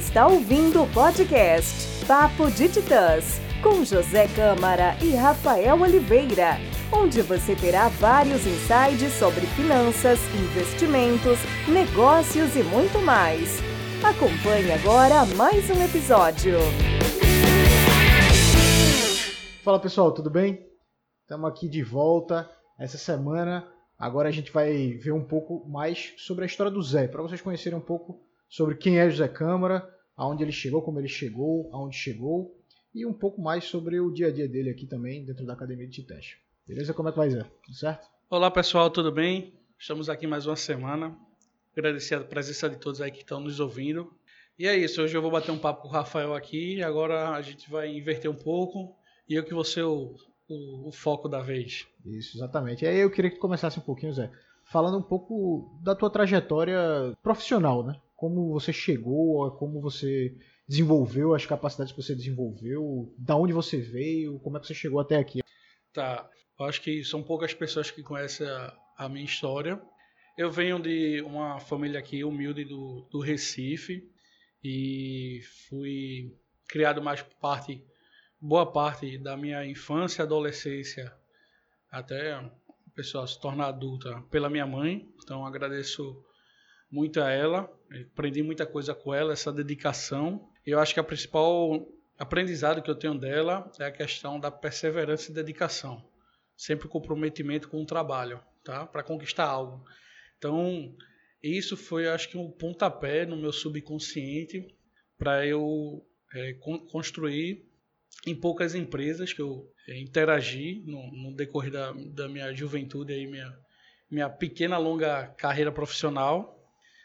está ouvindo o podcast Papo de Titãs, com José Câmara e Rafael Oliveira, onde você terá vários insights sobre finanças, investimentos, negócios e muito mais. Acompanhe agora mais um episódio. Fala pessoal, tudo bem? Estamos aqui de volta essa semana. Agora a gente vai ver um pouco mais sobre a história do Zé, para vocês conhecerem um pouco sobre quem é José Câmara, aonde ele chegou, como ele chegou, aonde chegou e um pouco mais sobre o dia a dia dele aqui também dentro da Academia de Teste. Beleza? Como é que vai, Zé? Tudo certo? Olá pessoal, tudo bem? Estamos aqui mais uma semana. Agradecer a presença de todos aí que estão nos ouvindo. E é isso, hoje eu vou bater um papo com o Rafael aqui e agora a gente vai inverter um pouco e eu que vou ser o, o, o foco da vez. Isso, exatamente. E aí eu queria que tu começasse um pouquinho, Zé, falando um pouco da tua trajetória profissional, né? Como você chegou, como você desenvolveu as capacidades que você desenvolveu, da onde você veio, como é que você chegou até aqui. Tá, eu acho que são poucas pessoas que conhecem a, a minha história. Eu venho de uma família aqui humilde do, do Recife e fui criado mais parte boa parte da minha infância e adolescência até o pessoal se tornar adulta pela minha mãe. Então agradeço muito a ela, aprendi muita coisa com ela, essa dedicação. Eu acho que a principal aprendizado que eu tenho dela é a questão da perseverança e dedicação, sempre comprometimento com o trabalho, tá? Para conquistar algo. Então, isso foi, acho que, um pontapé no meu subconsciente para eu é, construir em poucas empresas que eu é, interagi no, no decorrer da, da, minha juventude, aí, minha, minha pequena, longa carreira profissional,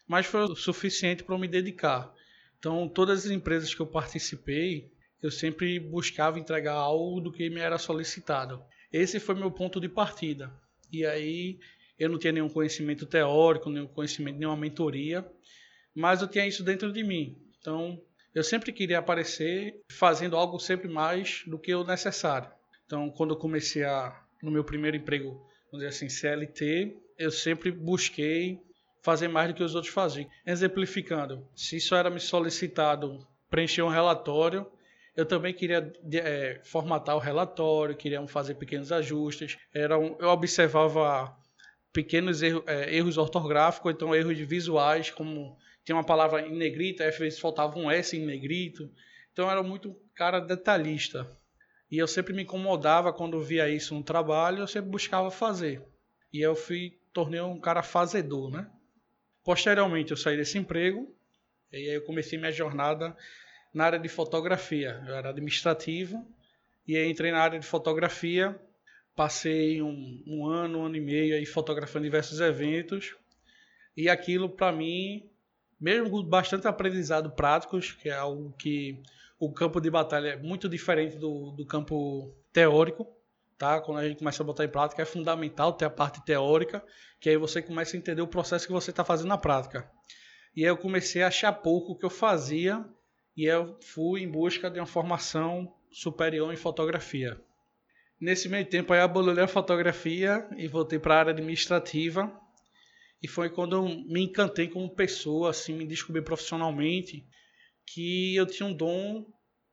mas foi o suficiente para eu me dedicar. Então, todas as empresas que eu participei, eu sempre buscava entregar algo do que me era solicitado. Esse foi meu ponto de partida. E aí, eu não tinha nenhum conhecimento teórico, nenhum conhecimento, nenhuma mentoria, mas eu tinha isso dentro de mim. Então, eu sempre queria aparecer fazendo algo sempre mais do que o necessário. Então, quando eu comecei a, no meu primeiro emprego, vamos dizer assim, CLT, eu sempre busquei fazer mais do que os outros faziam. Exemplificando, se isso era me solicitado preencher um relatório, eu também queria é, formatar o relatório, queria fazer pequenos ajustes. Era um, eu observava pequenos erros, é, erros ortográficos, então erros visuais, como tinha uma palavra em negrito, às vezes faltava um S em negrito. Então era muito cara detalhista. E eu sempre me incomodava quando via isso no trabalho, eu sempre buscava fazer. E eu fui, tornei um cara fazedor, né? Posteriormente eu saí desse emprego e aí eu comecei minha jornada na área de fotografia. Eu era administrativo e aí entrei na área de fotografia. Passei um, um ano, um ano e meio aí fotografando diversos eventos. E aquilo para mim mesmo com bastante aprendizado práticos, que é algo que o campo de batalha é muito diferente do, do campo teórico, tá? Quando a gente começa a botar em prática, é fundamental ter a parte teórica, que aí você começa a entender o processo que você está fazendo na prática. E aí eu comecei a achar pouco o que eu fazia e eu fui em busca de uma formação superior em fotografia. Nesse meio tempo aí aboli a fotografia e voltei para a área administrativa, e foi quando eu me encantei como pessoa, assim, me descobri profissionalmente que eu tinha um dom,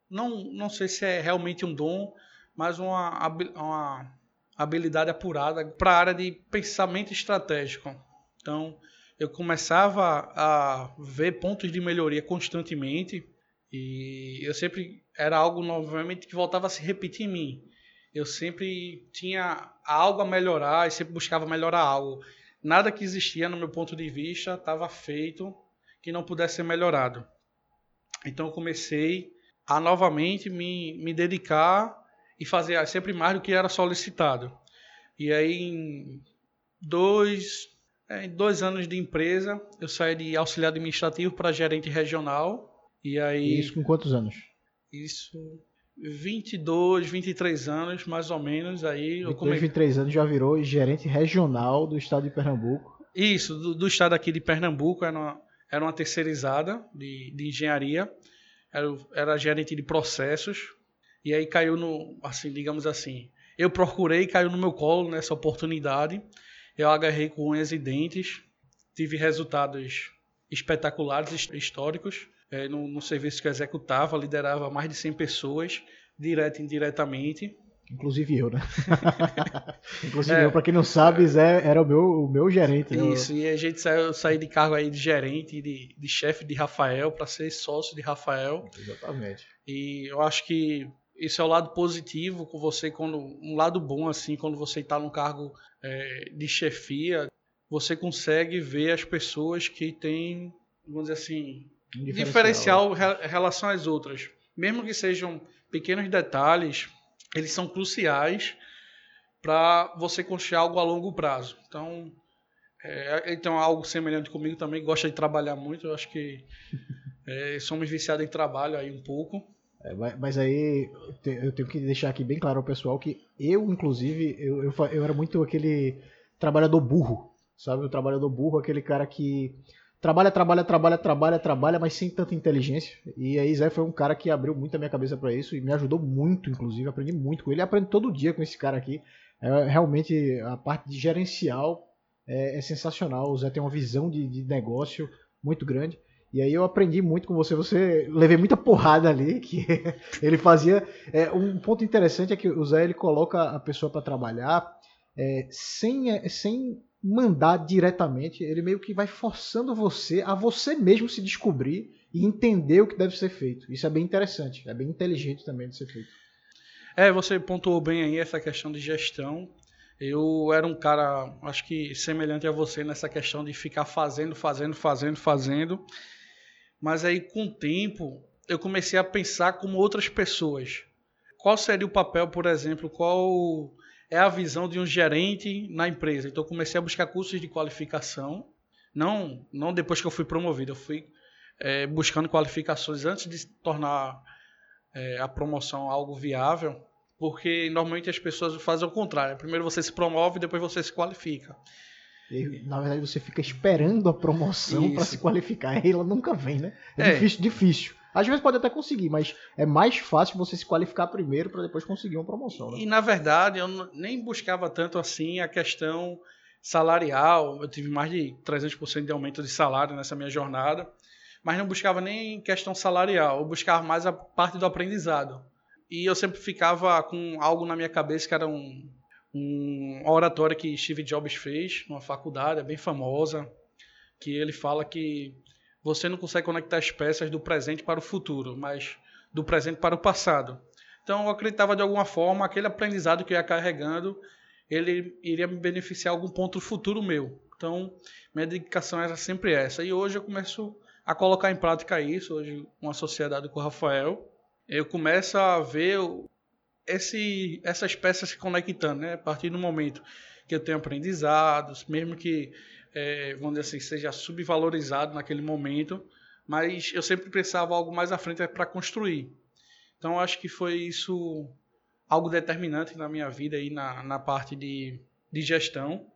não, não sei se é realmente um dom, mas uma, uma habilidade apurada para a área de pensamento estratégico. Então, eu começava a ver pontos de melhoria constantemente e eu sempre era algo novamente que voltava a se repetir em mim. Eu sempre tinha algo a melhorar e sempre buscava melhorar algo nada que existia, no meu ponto de vista, estava feito que não pudesse ser melhorado. Então eu comecei a novamente me, me dedicar e fazer sempre mais do que era solicitado. E aí, em dois, é, em dois anos de empresa, eu saí de auxiliar administrativo para gerente regional. E aí. Isso com quantos anos? Isso 22, 23 anos, mais ou menos. Aí 22, eu come... 23 anos já virou gerente regional do estado de Pernambuco. Isso, do, do estado aqui de Pernambuco, era uma, era uma terceirizada de, de engenharia, era, era gerente de processos, e aí caiu no, assim, digamos assim, eu procurei, caiu no meu colo nessa oportunidade, eu agarrei com unhas e dentes, tive resultados espetaculares, históricos, é, no, no serviço que eu executava, liderava mais de 100 pessoas, direto e indiretamente. Inclusive eu, né? Inclusive é, eu, para quem não sabe, Zé era o meu, o meu gerente. Né? Isso, e a gente saiu, saiu de cargo aí de gerente, de, de chefe de Rafael, para ser sócio de Rafael. Exatamente. E eu acho que esse é o lado positivo com você, quando um lado bom, assim, quando você está num cargo é, de chefia, você consegue ver as pessoas que têm, vamos dizer assim, um diferencial, diferencial em relação às outras. Mesmo que sejam pequenos detalhes, eles são cruciais para você construir algo a longo prazo. Então, é, então algo semelhante comigo também, gosta de trabalhar muito, eu acho que é, somos viciados em trabalho aí um pouco. É, mas aí eu tenho que deixar aqui bem claro ao pessoal que eu, inclusive, eu, eu, eu era muito aquele trabalhador burro, sabe? O trabalhador burro, aquele cara que trabalha, trabalha, trabalha, trabalha, trabalha, mas sem tanta inteligência. E aí Zé foi um cara que abriu muito a minha cabeça para isso e me ajudou muito, inclusive, aprendi muito com ele. Aprendo todo dia com esse cara aqui. É, realmente a parte de gerencial é, é sensacional. O Zé tem uma visão de, de, negócio muito grande. E aí eu aprendi muito com você. Você levei muita porrada ali que ele fazia. É, um ponto interessante é que o Zé ele coloca a pessoa para trabalhar é, sem, sem mandar diretamente, ele meio que vai forçando você a você mesmo se descobrir e entender o que deve ser feito. Isso é bem interessante, é bem inteligente também de ser feito. É, você pontuou bem aí essa questão de gestão. Eu era um cara, acho que semelhante a você nessa questão de ficar fazendo, fazendo, fazendo, fazendo. Mas aí com o tempo eu comecei a pensar como outras pessoas. Qual seria o papel, por exemplo, qual é a visão de um gerente na empresa. Então, comecei a buscar cursos de qualificação, não, não depois que eu fui promovido, eu fui é, buscando qualificações antes de tornar é, a promoção algo viável, porque normalmente as pessoas fazem o contrário. Primeiro você se promove, depois você se qualifica. Na verdade, você fica esperando a promoção para se qualificar. E ela nunca vem, né? É, é. difícil, difícil. Às vezes pode até conseguir, mas é mais fácil você se qualificar primeiro para depois conseguir uma promoção. Né? E na verdade, eu nem buscava tanto assim a questão salarial. Eu tive mais de 300% de aumento de salário nessa minha jornada, mas não buscava nem questão salarial. Eu buscava mais a parte do aprendizado. E eu sempre ficava com algo na minha cabeça que era um, um oratório que Steve Jobs fez numa faculdade, é bem famosa, que ele fala que você não consegue conectar as peças do presente para o futuro, mas do presente para o passado. Então eu acreditava de alguma forma aquele aprendizado que eu ia carregando, ele iria me beneficiar algum ponto futuro meu. Então minha dedicação era sempre essa. E hoje eu começo a colocar em prática isso, hoje uma sociedade com o Rafael, eu começo a ver esse, essas peças se conectando, né? A partir do momento que eu tenho aprendizados, mesmo que é, vamos dizer assim, seja subvalorizado naquele momento, mas eu sempre pensava algo mais à frente para construir. Então acho que foi isso algo determinante na minha vida aí na, na parte de, de gestão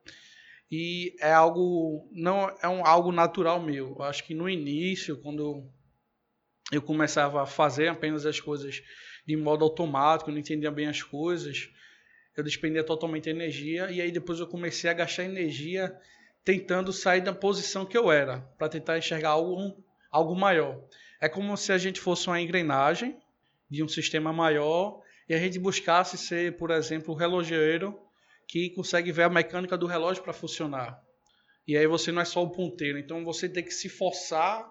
e é algo não é um algo natural meu. Eu acho que no início, quando eu começava a fazer apenas as coisas de modo automático, não entendia bem as coisas, eu despendia totalmente energia e aí depois eu comecei a gastar energia tentando sair da posição que eu era, para tentar enxergar algo, algo maior. É como se a gente fosse uma engrenagem de um sistema maior e a gente buscasse ser, por exemplo, o relojeiro que consegue ver a mecânica do relógio para funcionar. E aí você não é só o ponteiro, então você tem que se forçar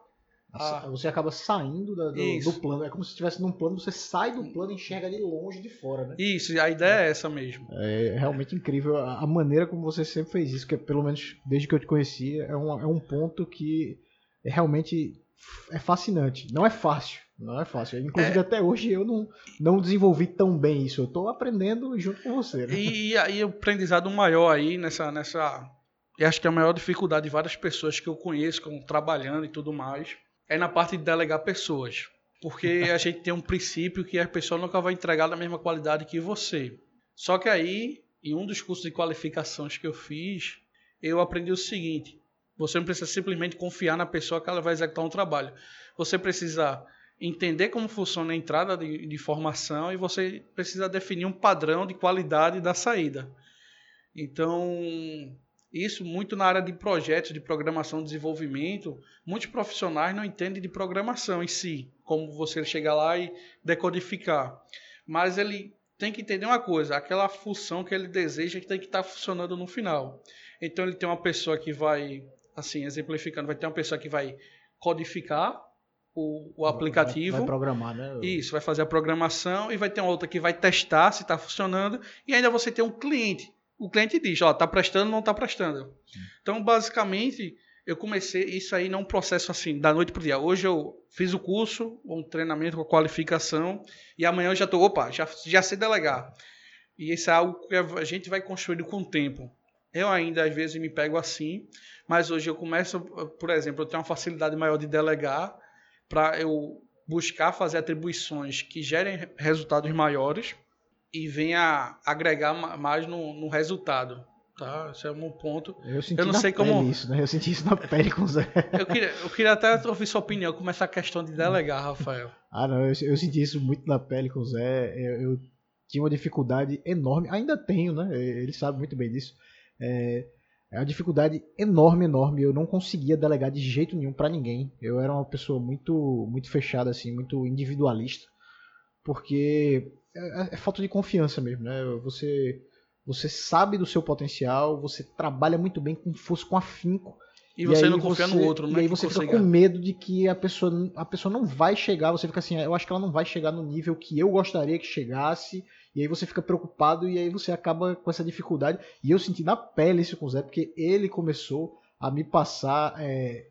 ah. Você acaba saindo da, do, do, plano. É como se estivesse num plano, você sai do plano e enxerga ali longe de fora, né? Isso, a ideia é essa mesmo. É realmente incrível a maneira como você sempre fez isso, que é, pelo menos desde que eu te conheci, é um, é um ponto que é realmente é fascinante. Não é fácil. Não é fácil. Inclusive, é. até hoje eu não, não desenvolvi tão bem isso. Eu estou aprendendo junto com você. Né? E aí, o aprendizado maior aí nessa. nessa... Eu acho que é a maior dificuldade de várias pessoas que eu conheço, que estão trabalhando e tudo mais, é na parte de delegar pessoas. Porque a gente tem um princípio que a pessoa nunca vai entregar da mesma qualidade que você. Só que aí, em um dos cursos de qualificações que eu fiz, eu aprendi o seguinte: você não precisa simplesmente confiar na pessoa que ela vai executar um trabalho. Você precisa entender como funciona a entrada de, de formação e você precisa definir um padrão de qualidade da saída. Então, isso muito na área de projetos, de programação, desenvolvimento. Muitos profissionais não entendem de programação em si, como você chegar lá e decodificar. Mas ele tem que entender uma coisa, aquela função que ele deseja que tem que estar tá funcionando no final. Então ele tem uma pessoa que vai, assim, exemplificando, vai ter uma pessoa que vai codificar o, o aplicativo. Vai, vai, programar, né? Isso, vai fazer a programação e vai ter uma outra que vai testar se está funcionando e ainda você tem um cliente o cliente diz, ó, tá prestando, não tá prestando. Sim. Então, basicamente, eu comecei isso aí não um processo assim, da noite pro dia. Hoje eu fiz o curso, um treinamento com a qualificação, e amanhã eu já tô, opa, já, já sei delegar. E isso é algo que a gente vai construindo com o tempo. Eu ainda, às vezes, me pego assim, mas hoje eu começo, por exemplo, eu tenho uma facilidade maior de delegar para eu buscar fazer atribuições que gerem resultados maiores e venha agregar mais no, no resultado. Tá? Esse é um ponto. Eu, senti eu não sei como. Isso, né? Eu senti isso na pele com o Zé. eu, queria, eu queria até ouvir sua opinião como essa questão de delegar, Rafael. ah, não, eu, eu, senti isso muito na pele com o Zé. Eu, eu, tinha uma dificuldade enorme, ainda tenho, né? Ele sabe muito bem disso. É, é uma dificuldade enorme, enorme. Eu não conseguia delegar de jeito nenhum para ninguém. Eu era uma pessoa muito, muito fechada, assim, muito individualista. Porque é, é, falta de confiança mesmo, né? Você, você sabe do seu potencial, você trabalha muito bem com força, com afinco. E, e você não confia você, no outro, né? E aí você fica com medo de que a pessoa, a pessoa não vai chegar, você fica assim, eu acho que ela não vai chegar no nível que eu gostaria que chegasse, e aí você fica preocupado e aí você acaba com essa dificuldade. E eu senti na pele isso com o Zé, porque ele começou a me passar é,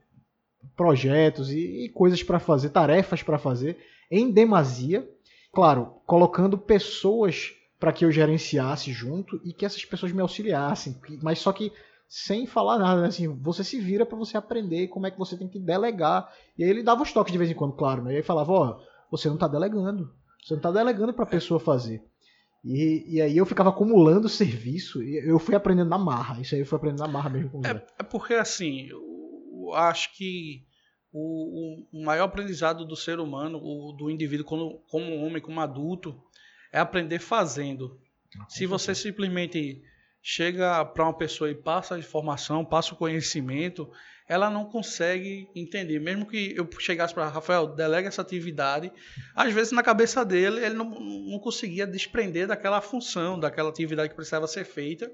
projetos e, e coisas para fazer, tarefas para fazer em demasia, claro, colocando pessoas para que eu gerenciasse junto e que essas pessoas me auxiliassem, mas só que sem falar nada, né? assim, você se vira para você aprender como é que você tem que delegar. E aí ele dava os toques de vez em quando, claro, né? E aí falava, ó, você não está delegando, você não está delegando para a pessoa fazer. E, e aí eu ficava acumulando serviço e eu fui aprendendo na marra. Isso aí eu fui aprendendo na marra mesmo com o é, é porque assim, eu acho que o, o, maior aprendizado do ser humano, o, do indivíduo como, como homem, como adulto, é aprender fazendo. Ah, Se você simplesmente chega para uma pessoa e passa a informação, passa o conhecimento, ela não consegue entender. Mesmo que eu chegasse para Rafael, delega essa atividade, às vezes na cabeça dele ele não, não conseguia desprender daquela função, daquela atividade que precisava ser feita.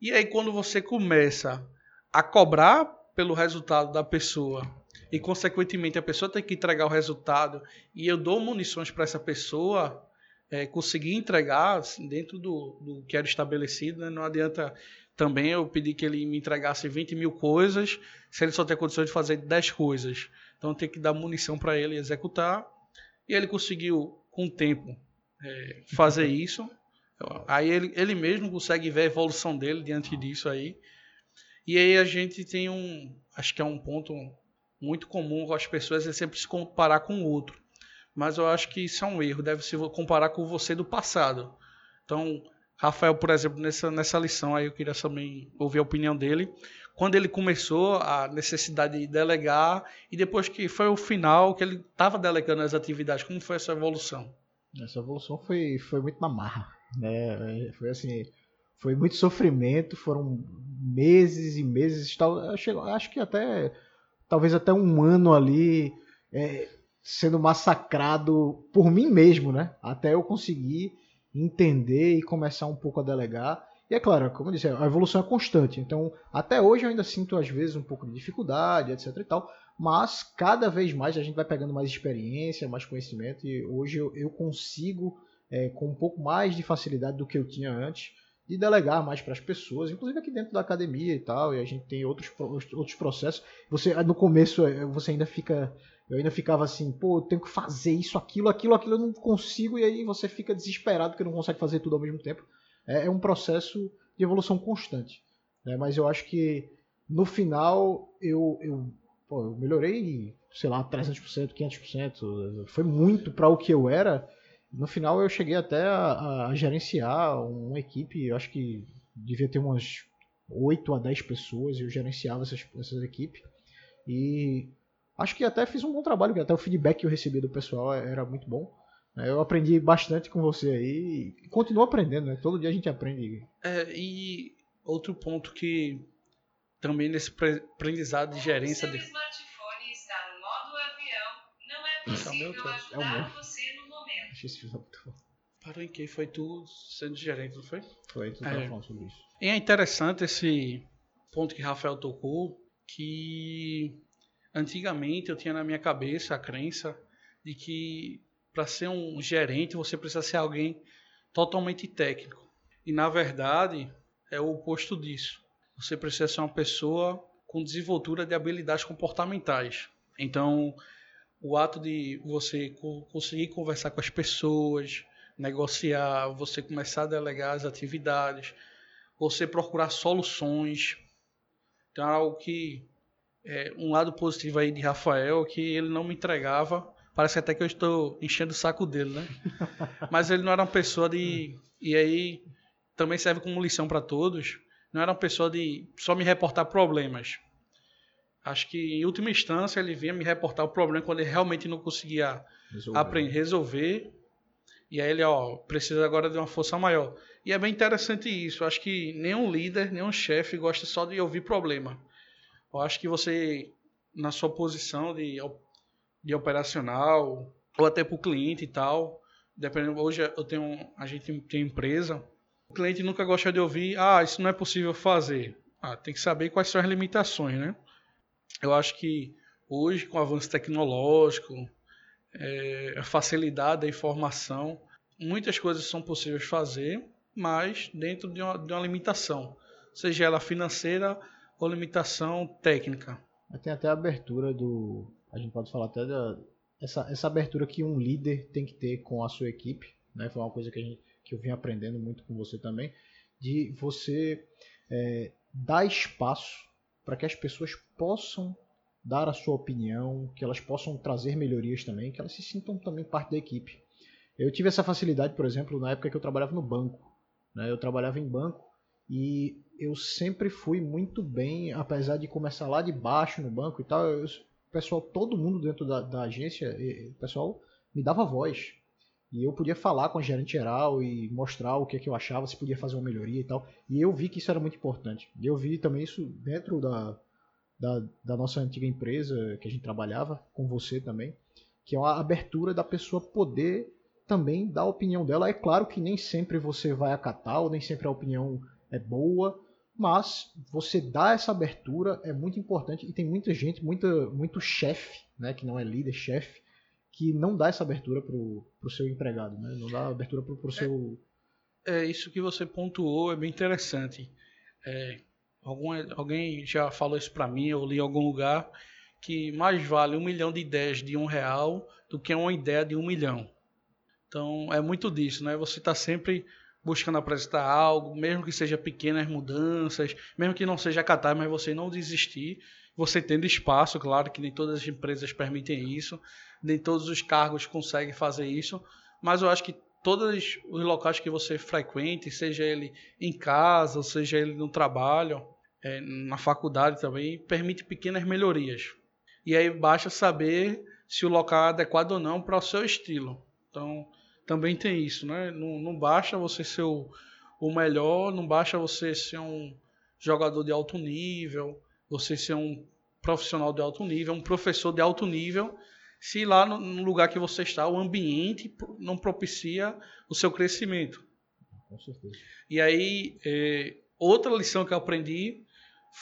E aí quando você começa a cobrar pelo resultado da pessoa e consequentemente a pessoa tem que entregar o resultado e eu dou munições para essa pessoa é, conseguir entregar assim, dentro do, do que era estabelecido, né? não adianta também eu pedir que ele me entregasse 20 mil coisas se ele só tem condições de fazer 10 coisas. Então tem que dar munição para ele executar e ele conseguiu com o tempo é, fazer isso. Aí ele, ele mesmo consegue ver a evolução dele diante disso aí. E aí a gente tem um, acho que é um ponto muito comum com as pessoas é sempre se comparar com o outro. Mas eu acho que isso é um erro, deve se comparar com você do passado. Então, Rafael, por exemplo, nessa, nessa lição aí eu queria também ouvir a opinião dele. Quando ele começou a necessidade de delegar e depois que foi o final que ele estava delegando as atividades, como foi essa evolução? Essa evolução foi, foi muito na marra, né? Foi assim, foi muito sofrimento, foram meses e meses, tal, acho que até talvez até um ano ali é, sendo massacrado por mim mesmo, né? Até eu conseguir entender e começar um pouco a delegar. E é claro, como eu disse, a evolução é constante. Então, até hoje eu ainda sinto às vezes um pouco de dificuldade, etc e tal. Mas cada vez mais a gente vai pegando mais experiência, mais conhecimento. E hoje eu, eu consigo, é, com um pouco mais de facilidade do que eu tinha antes, de delegar mais para as pessoas, inclusive aqui dentro da academia e tal, e a gente tem outros, outros processos. Você no começo eh, você ainda fica, eu ainda ficava assim, pô, eu tenho que fazer isso, aquilo, aquilo, aquilo, eu não consigo, e aí você fica desesperado porque não consegue fazer tudo ao mesmo tempo. É, é um processo de evolução constante, né? Mas eu acho que no final eu, eu, pô, eu melhorei, sei lá, 300%, 500%, foi muito para o que eu era no final eu cheguei até a, a gerenciar uma equipe, eu acho que devia ter umas 8 a 10 pessoas, e eu gerenciava essas, essas equipes. E acho que até fiz um bom trabalho, até o feedback que eu recebi do pessoal era muito bom. É, eu aprendi bastante com você aí e continuo aprendendo, né? Todo dia a gente aprende. É, e outro ponto que também nesse aprendizado de gerência. O seu De... smartphone está no modo avião. Não é é possível Deus. É o ajudar meu. você. Achei esse filho muito bom. Parou em que? Foi tu sendo gerente, não foi? Foi, tu tava É. falando sobre isso. E é interessante esse ponto que Rafael tocou, que antigamente eu tinha na minha cabeça a crença de que para ser um gerente você precisa ser alguém totalmente técnico. E na verdade é o oposto disso. Você precisa ser uma pessoa com desenvoltura de habilidades comportamentais. Então, o ato de você co- conseguir conversar com as pessoas, negociar, você começar a delegar as atividades, você procurar soluções. Então, é algo que é, um lado positivo aí de Rafael é que ele não me entregava. Parece até que eu estou enchendo o saco dele, né? Mas ele não era uma pessoa de. E aí também serve como lição para todos. Não era uma pessoa de só me reportar problemas. Acho que em última instância ele vinha me reportar o problema quando ele realmente não conseguia Resolveu. aprender, resolver. E aí ele, ó, precisa agora de uma força maior. E é bem interessante isso. Acho que nenhum líder, nenhum chefe gosta só de ouvir problema. Eu acho que você, na sua posição de, de operacional, ou até para o cliente e tal, dependendo, hoje eu tenho, a gente tem empresa, o cliente nunca gosta de ouvir, ah, isso não é possível fazer. Ah, tem que saber quais são as limitações, né? Eu acho que hoje, com o avanço tecnológico, é, a facilidade da informação, muitas coisas são possíveis fazer, mas dentro de uma, de uma limitação, seja ela financeira ou limitação técnica. Tem até a abertura do. A gente pode falar até da. Essa, essa abertura que um líder tem que ter com a sua equipe, né? Foi uma coisa que, a gente, que eu vim aprendendo muito com você também, de você é, dar espaço para que as pessoas possam dar a sua opinião, que elas possam trazer melhorias também, que elas se sintam também parte da equipe. Eu tive essa facilidade, por exemplo, na época que eu trabalhava no banco. Né? Eu trabalhava em banco e eu sempre fui muito bem, apesar de começar lá de baixo no banco e tal. eu- pessoal, todo mundo dentro da, da agência, pessoal me dava voz. E eu podia falar com a gerente geral e mostrar o que, é que eu achava, se podia fazer uma melhoria e tal. E eu vi que isso era muito importante. E eu vi também isso dentro da, da, da nossa antiga empresa que a gente trabalhava, com você também, que é uma abertura da pessoa poder também dar a opinião dela. É claro que nem sempre você vai acatar, ou nem sempre a opinião é boa, mas você dar essa abertura é muito importante e tem muita gente, muita, muito chefe, né, que não é líder, chefe, que não dá essa abertura pro, pro seu empregado, né? Não dá abertura pro, pro seu... É isso que você pontuou, é bem interessante. É, algum, alguém já falou isso para mim, eu li em algum lugar, que mais vale um milhão de ideias de um real do que uma ideia de um milhão. Então é muito disso, né? Você está sempre buscando apresentar algo, mesmo que seja pequenas mudanças, mesmo que não seja acatar, mas você não desistir, você tendo espaço, claro que nem todas as empresas permitem isso, nem todos os cargos conseguem fazer isso, mas eu acho que todos os locais que você frequente, seja ele em casa, seja ele no trabalho, é, na faculdade também, permite pequenas melhorias. E aí basta saber se o local é adequado ou não para o seu estilo. Então, também tem isso, né? Não, não basta você ser o, o melhor, não basta você ser um jogador de alto nível, você ser um profissional de alto nível, um professor de alto nível, se lá no, no lugar que você está, o ambiente não propicia o seu crescimento. Com certeza. E aí, é, outra lição que eu aprendi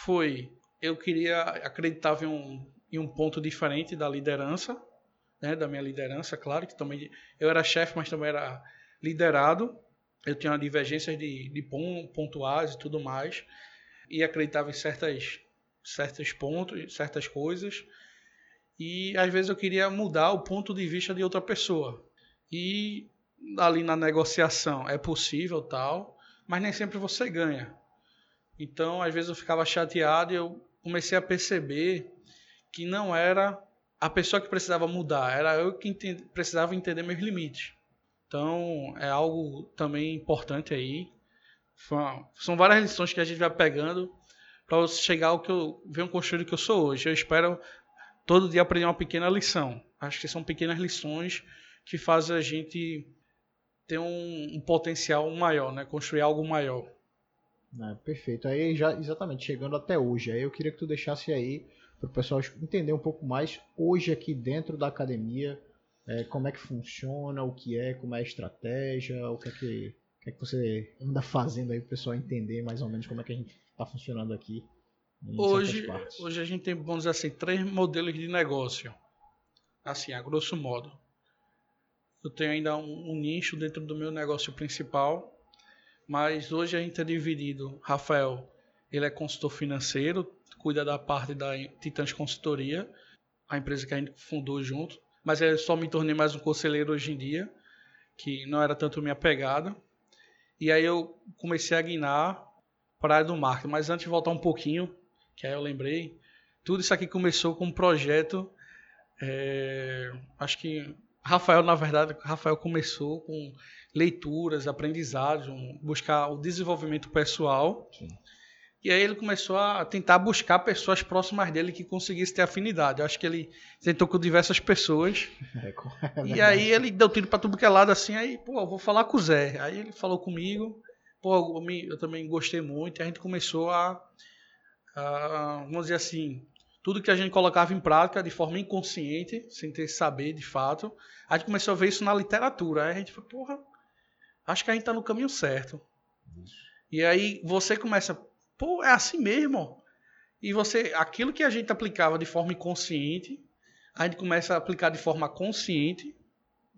foi, eu queria, acreditava em um, em um ponto diferente da liderança, né, da minha liderança, claro, que também eu era chefe, mas também era liderado, eu tinha divergências de, de pon- pontuais e tudo mais, e acreditava em certas, certos pontos, certas coisas, e às vezes eu queria mudar o ponto de vista de outra pessoa. E ali na negociação é possível tal, mas nem sempre você ganha. Então, às vezes eu ficava chateado e eu comecei a perceber que não era a pessoa que precisava mudar, era eu que enten- precisava entender meus limites. Então, é algo também importante aí. São várias lições que a gente vai pegando para chegar ao que eu venho construir que eu sou hoje. Eu espero todo dia aprender uma pequena lição. Acho que são pequenas lições que fazem a gente ter um, um potencial maior, né? Construir algo maior. É, perfeito. Aí já exatamente chegando até hoje, aí eu queria que tu deixasse aí para o pessoal entender um pouco mais hoje aqui dentro da academia é, como é que funciona, o que é, como é a estratégia, o que é que, o que, é que você anda fazendo aí para o pessoal entender mais ou menos como é que a gente está funcionando aqui. Hoje, hoje a gente tem, vamos dizer assim, três modelos de negócio. Assim, a grosso modo. Eu tenho ainda um, um nicho dentro do meu negócio principal, mas hoje a gente é dividido. Rafael, ele é consultor financeiro, cuida da parte da Titãs Consultoria, a empresa que a gente fundou junto mas eu só me tornei mais um conselheiro hoje em dia, que não era tanto minha pegada. E aí eu comecei a guinar para a área do marketing. Mas antes de voltar um pouquinho, que aí eu lembrei, tudo isso aqui começou com um projeto. É, acho que Rafael, na verdade, Rafael começou com leituras, aprendizados, buscar o desenvolvimento pessoal. Sim. E aí ele começou a tentar buscar pessoas próximas dele que conseguissem ter afinidade. Eu acho que ele tentou com diversas pessoas. É, é e aí ele deu tiro para tudo que é lado assim, aí, pô, eu vou falar com o Zé. Aí ele falou comigo, pô, eu, eu também gostei muito, e a gente começou a, a, vamos dizer assim, tudo que a gente colocava em prática de forma inconsciente, sem ter saber de fato, a gente começou a ver isso na literatura. Aí a gente falou, porra, acho que a gente tá no caminho certo. E aí você começa Pô, é assim mesmo. E você, aquilo que a gente aplicava de forma inconsciente, a gente começa a aplicar de forma consciente.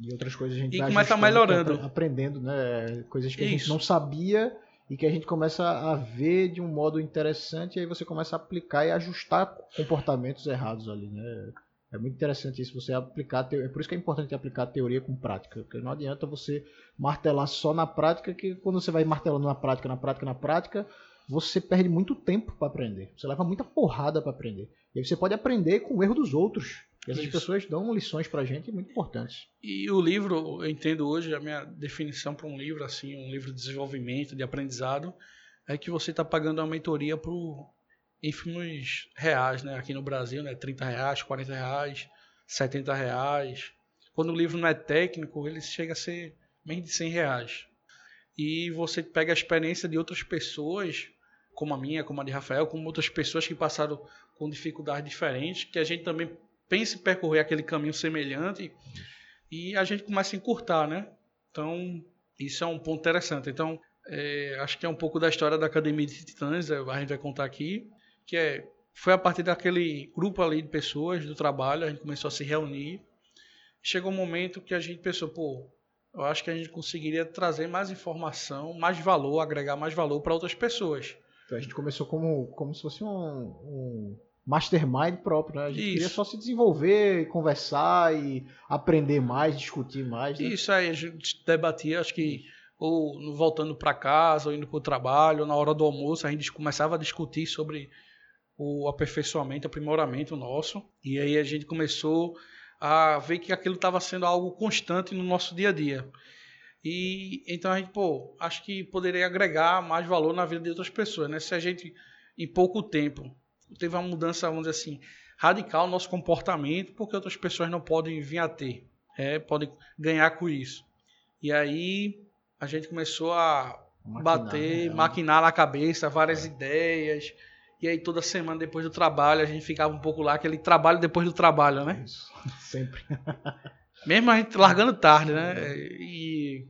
E outras coisas a gente e começa melhorando. Aprendendo, né? Coisas que Isso. a gente não sabia e que a gente começa a ver de um modo interessante e aí você começa a aplicar e ajustar comportamentos errados ali, né? É muito interessante isso, você aplicar, é por isso que é importante aplicar teoria com prática, porque não adianta você martelar só na prática, que quando você vai martelando na prática, na prática, na prática, você perde muito tempo para aprender. Você leva muita porrada para aprender. E aí você pode aprender com o erro dos outros. E essas Isso. pessoas dão lições pra gente muito importantes. E o livro, eu entendo hoje, a minha definição para um livro, assim, um livro de desenvolvimento, de aprendizado, é que você está pagando uma mentoria por ínfimos reais, né? Aqui no Brasil, né? 30 reais, 40 reais, 70 reais. Quando o livro não é técnico, ele chega a ser menos de 100 reais. E você pega a experiência de outras pessoas como a minha, como a de Rafael, como outras pessoas que passaram com dificuldades diferentes, que a gente também pense percorrer aquele caminho semelhante e a gente começa a encurtar, né? Então, isso é um ponto interessante. Então, é, acho que é um pouco da história da Academia de Titãs, é, a gente vai contar aqui, que é, foi a partir daquele grupo ali de pessoas do trabalho, a gente começou a se reunir. Chegou um momento que a gente pensou, pô, eu acho que a gente conseguiria trazer mais informação, mais valor, agregar mais valor para outras pessoas. Então a gente começou como, como se fosse um, um mastermind próprio, né? A gente Isso. queria só se desenvolver, conversar e aprender mais, discutir mais. Né? Isso aí, a gente debatia, acho que ou voltando para casa, ou indo para o trabalho, ou na hora do almoço, a gente começava a discutir sobre o aperfeiçoamento, aprimoramento nosso. E aí a gente começou a ver que aquilo estava sendo algo constante no nosso dia a dia. E então a gente, pô, acho que poderia agregar mais valor na vida de outras pessoas, né? Se a gente, em pouco tempo, teve uma mudança, vamos dizer assim, radical no nosso comportamento, porque outras pessoas não podem vir a ter, é, podem ganhar com isso. E aí a gente começou a maquinar, bater, né? maquinar na cabeça várias é. ideias. E aí toda semana depois do trabalho a gente ficava um pouco lá, aquele trabalho depois do trabalho, né? Isso, sempre. Mesmo a gente largando tarde, né? E,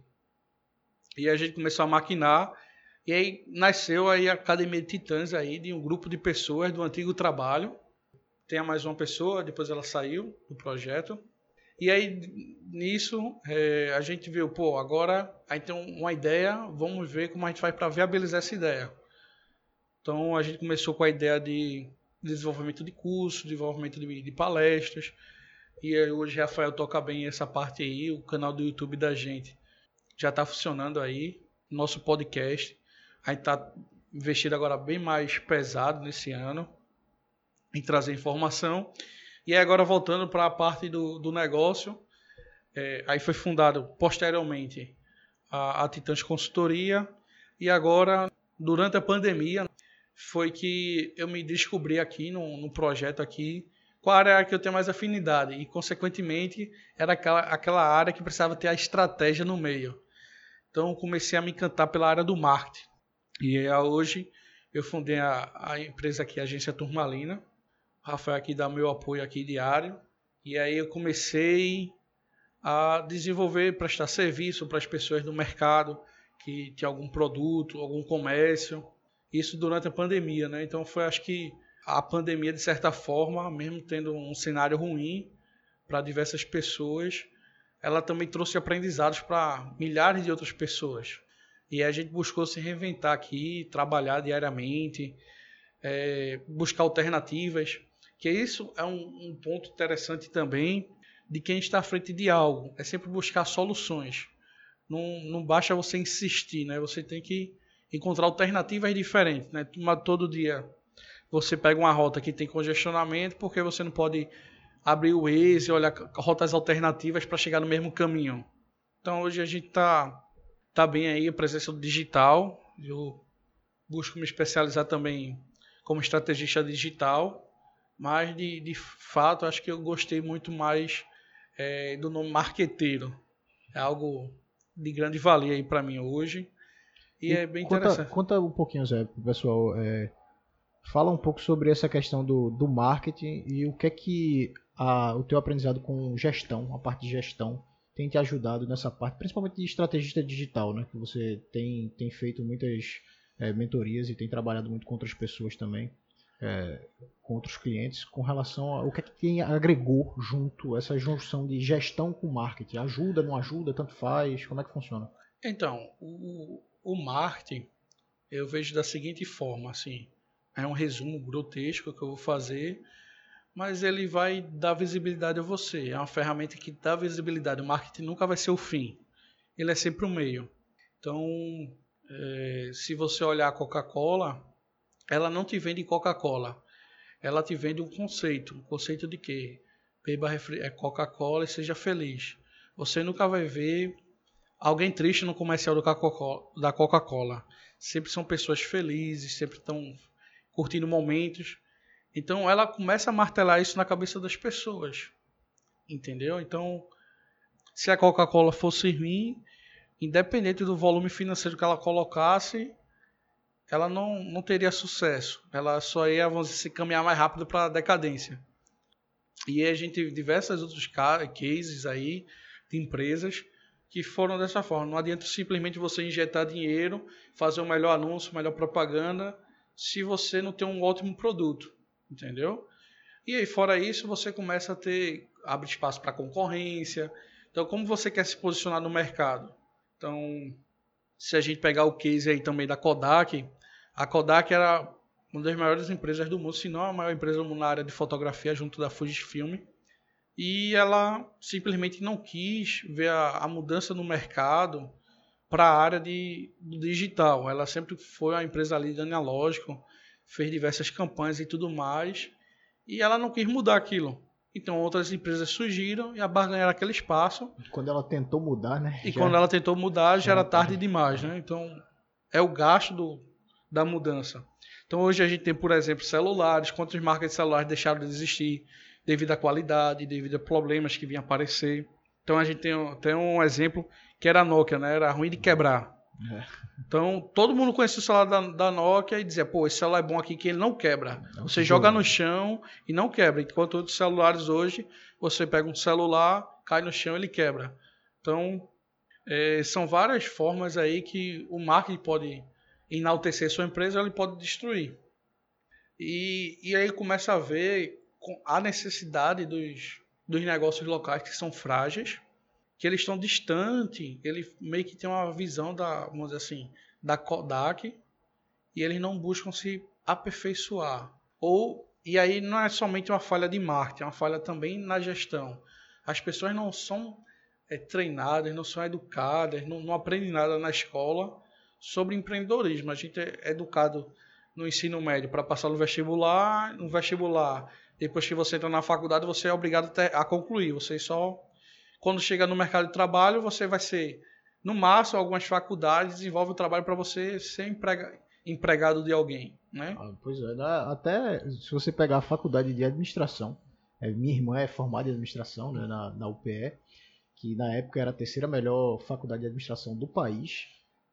e a gente começou a maquinar. E aí nasceu aí a Academia de Titãs aí, de um grupo de pessoas do antigo trabalho. Tem mais uma pessoa, depois ela saiu do projeto. E aí, nisso, é, a gente viu, pô, agora a gente tem uma ideia, vamos ver como a gente faz para viabilizar essa ideia. Então, a gente começou com a ideia de desenvolvimento de cursos, desenvolvimento de, de palestras, e hoje Rafael toca bem essa parte aí, o canal do YouTube da gente já está funcionando aí, nosso podcast. A gente está investindo agora bem mais pesado nesse ano em trazer informação. E agora voltando para a parte do, do negócio, é, aí foi fundado posteriormente a, a Titãs Consultoria e agora, durante a pandemia, foi que eu me descobri aqui no, no projeto aqui qual área que eu tenho mais afinidade e, consequentemente, era aquela, aquela área que precisava ter a estratégia no meio. Então, comecei a me encantar pela área do marketing. E aí, hoje eu fundei a, a empresa aqui, a agência Turmalina. O Rafael aqui dá meu apoio aqui diário. E aí eu comecei a desenvolver, prestar serviço para as pessoas do mercado que tinha algum produto, algum comércio. Isso durante a pandemia, né? Então foi acho que a pandemia de certa forma, mesmo tendo um cenário ruim para diversas pessoas, ela também trouxe aprendizados para milhares de outras pessoas. E a gente buscou se reinventar aqui, trabalhar diariamente, é, buscar alternativas. Que isso é um, um ponto interessante também de quem está à frente de algo. É sempre buscar soluções. Não, não basta você insistir, né? Você tem que encontrar alternativas diferentes, né? Todo dia você pega uma rota que tem congestionamento, porque você não pode abrir o Waze e olhar rotas alternativas para chegar no mesmo caminho. Então hoje a gente está tá bem aí a presença do digital. Eu busco me especializar também como estrategista digital, mas de, de fato acho que eu gostei muito mais é, do nome marqueteiro. É algo de grande valia aí para mim hoje. E, e, é bem conta, interessante. Conta um pouquinho, Zé, pro pessoal. É, fala um pouco sobre essa questão do, do marketing e o que é que a, o teu aprendizado com gestão, a parte de gestão, tem te ajudado nessa parte, principalmente de estrategista digital, né? Que você tem, tem feito muitas é, mentorias e tem trabalhado muito com outras pessoas também é, com outros clientes com relação ao que é que tem, agregou junto essa junção de gestão com marketing? Ajuda, não ajuda, tanto faz? Como é que funciona? Então, o, o marketing eu vejo da seguinte forma, assim, é um resumo grotesco que eu vou fazer, mas ele vai dar visibilidade a você. É uma ferramenta que dá visibilidade. O marketing nunca vai ser o fim, ele é sempre o meio. Então, é, se você olhar a Coca-Cola, ela não te vende Coca-Cola. Ela te vende um conceito. Um conceito de quê? Beba é Coca-Cola e seja feliz. Você nunca vai ver alguém triste no comercial da Coca-Cola. Sempre são pessoas felizes, sempre estão curtindo momentos. Então ela começa a martelar isso na cabeça das pessoas. Entendeu? Então, se a Coca-Cola fosse ruim, independente do volume financeiro que ela colocasse, ela não, não teria sucesso. Ela só ia, vamos dizer, se caminhar mais rápido para a decadência. E a gente teve diversos outros cases aí de empresas que foram dessa forma. Não adianta simplesmente você injetar dinheiro, fazer o um melhor anúncio, melhor propaganda, se você não tem um ótimo produto, entendeu? E aí, fora isso, você começa a ter, abre espaço para concorrência. Então, como você quer se posicionar no mercado? Então, se a gente pegar o case aí também da Kodak, a Kodak era uma das maiores empresas do mundo, se não a maior empresa do mundo na área de fotografia, junto da Fujifilm. E ela simplesmente não quis ver a, a mudança no mercado para a área de, do digital. Ela sempre foi uma empresa ali de analógico, fez diversas campanhas e tudo mais, e ela não quis mudar aquilo. Então outras empresas surgiram e abarganharam aquele espaço. Quando ela tentou mudar, né? E já... quando ela tentou mudar, já era tarde demais, né? Então é o gasto do, da mudança. Então hoje a gente tem, por exemplo, celulares, quantas marcas de celulares deixaram de existir devido à qualidade, devido a problemas que vinham aparecer. Então a gente tem, tem um exemplo que era a Nokia, né? Era ruim de quebrar. É. Então todo mundo conhecia o celular da, da, Nokia e dizia, pô, esse celular é bom aqui que ele não quebra. Você joga no chão e não quebra. Enquanto outros celulares hoje, você pega um celular, cai no chão e ele quebra. Então é, são várias formas aí que o marketing pode enaltecer sua empresa, ele pode destruir. E, e aí começa a ver a necessidade dos, dos negócios locais que são frágeis, que eles estão distantes, ele meio que tem uma visão da, vamos dizer assim, da Kodak, e eles não buscam se aperfeiçoar. Ou e aí não é somente uma falha de marketing, é uma falha também na gestão. As pessoas não são é, treinadas, não são educadas, não, não aprendem nada na escola sobre empreendedorismo. A gente é educado no ensino médio para passar no vestibular, no vestibular, depois que você entra na faculdade, você é obrigado a concluir. Você só quando chega no mercado de trabalho, você vai ser no máximo algumas faculdades desenvolvem o trabalho para você ser emprega, empregado de alguém, né? Ah, pois é, até se você pegar a faculdade de administração, é, minha irmã é formada em administração né, na, na UPE, que na época era a terceira melhor faculdade de administração do país,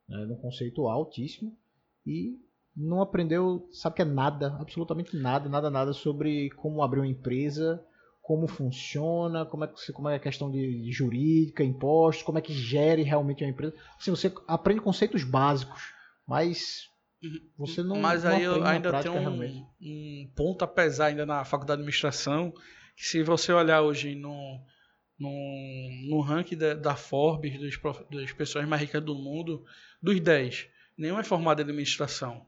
né, num conceito altíssimo. e não aprendeu, sabe que é nada, absolutamente nada, nada, nada sobre como abrir uma empresa, como funciona, como é, que, como é a questão de, jurídica, impostos, como é que gere realmente uma empresa. Assim, você aprende conceitos básicos, mas você não Mas não aí eu aprende na ainda tenho um, um ponto a pesar ainda na faculdade de administração, que se você olhar hoje no, no, no ranking da, da Forbes, dos, das pessoas mais ricas do mundo, dos 10, nenhum é formado em administração.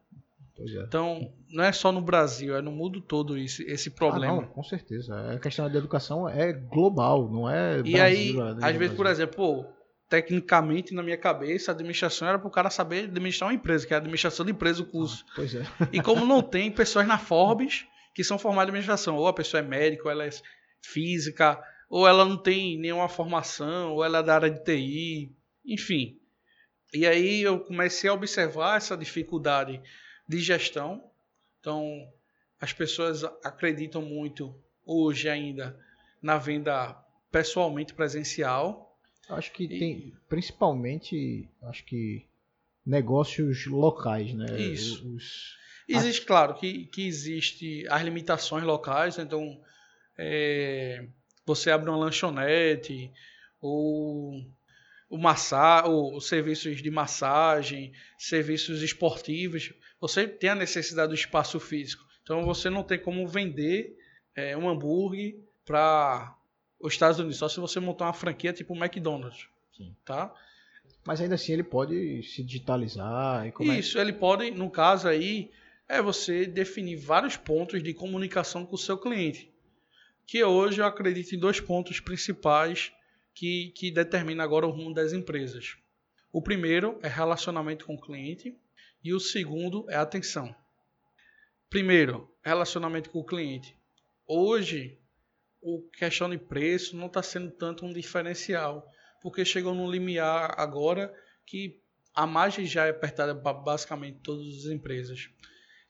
É. Então, não é só no Brasil, é no mundo todo esse, esse problema. Ah, não, com certeza. A questão da educação é global, não é E Brasil, aí, é às vezes, por exemplo, pô, tecnicamente, na minha cabeça, a administração era para o cara saber administrar uma empresa, que é a administração de empresa o curso. Pois é. E como não tem pessoas na Forbes que são formadas em administração, ou a pessoa é médica, ou ela é física, ou ela não tem nenhuma formação, ou ela é da área de TI, enfim. E aí eu comecei a observar essa dificuldade de gestão. Então, as pessoas acreditam muito hoje ainda na venda pessoalmente presencial. Acho que E- tem, principalmente, acho que negócios locais, né? Isso. Os- Existe, claro, que, que existe as limitações locais, então é, você abre uma lanchonete ou o massa, ou os serviços de massagem, serviços esportivos, você tem a necessidade do espaço físico. Então você não tem como vender é, um hambúrguer para os Estados Unidos, só se você montar uma franquia tipo McDonald's. Sim. Tá? Mas ainda assim ele pode se digitalizar e como é- Isso, ele pode, no caso aí, é você definir vários pontos de comunicação com o seu cliente. Que hoje eu acredito em dois pontos principais que, que determinam agora o rumo das empresas. O primeiro é relacionamento com o cliente e o segundo é atenção. Primeiro, relacionamento com o cliente. Hoje, o questão de preço não está sendo tanto um diferencial, porque chegou num limiar agora que a margem já é apertada para basicamente todas as empresas.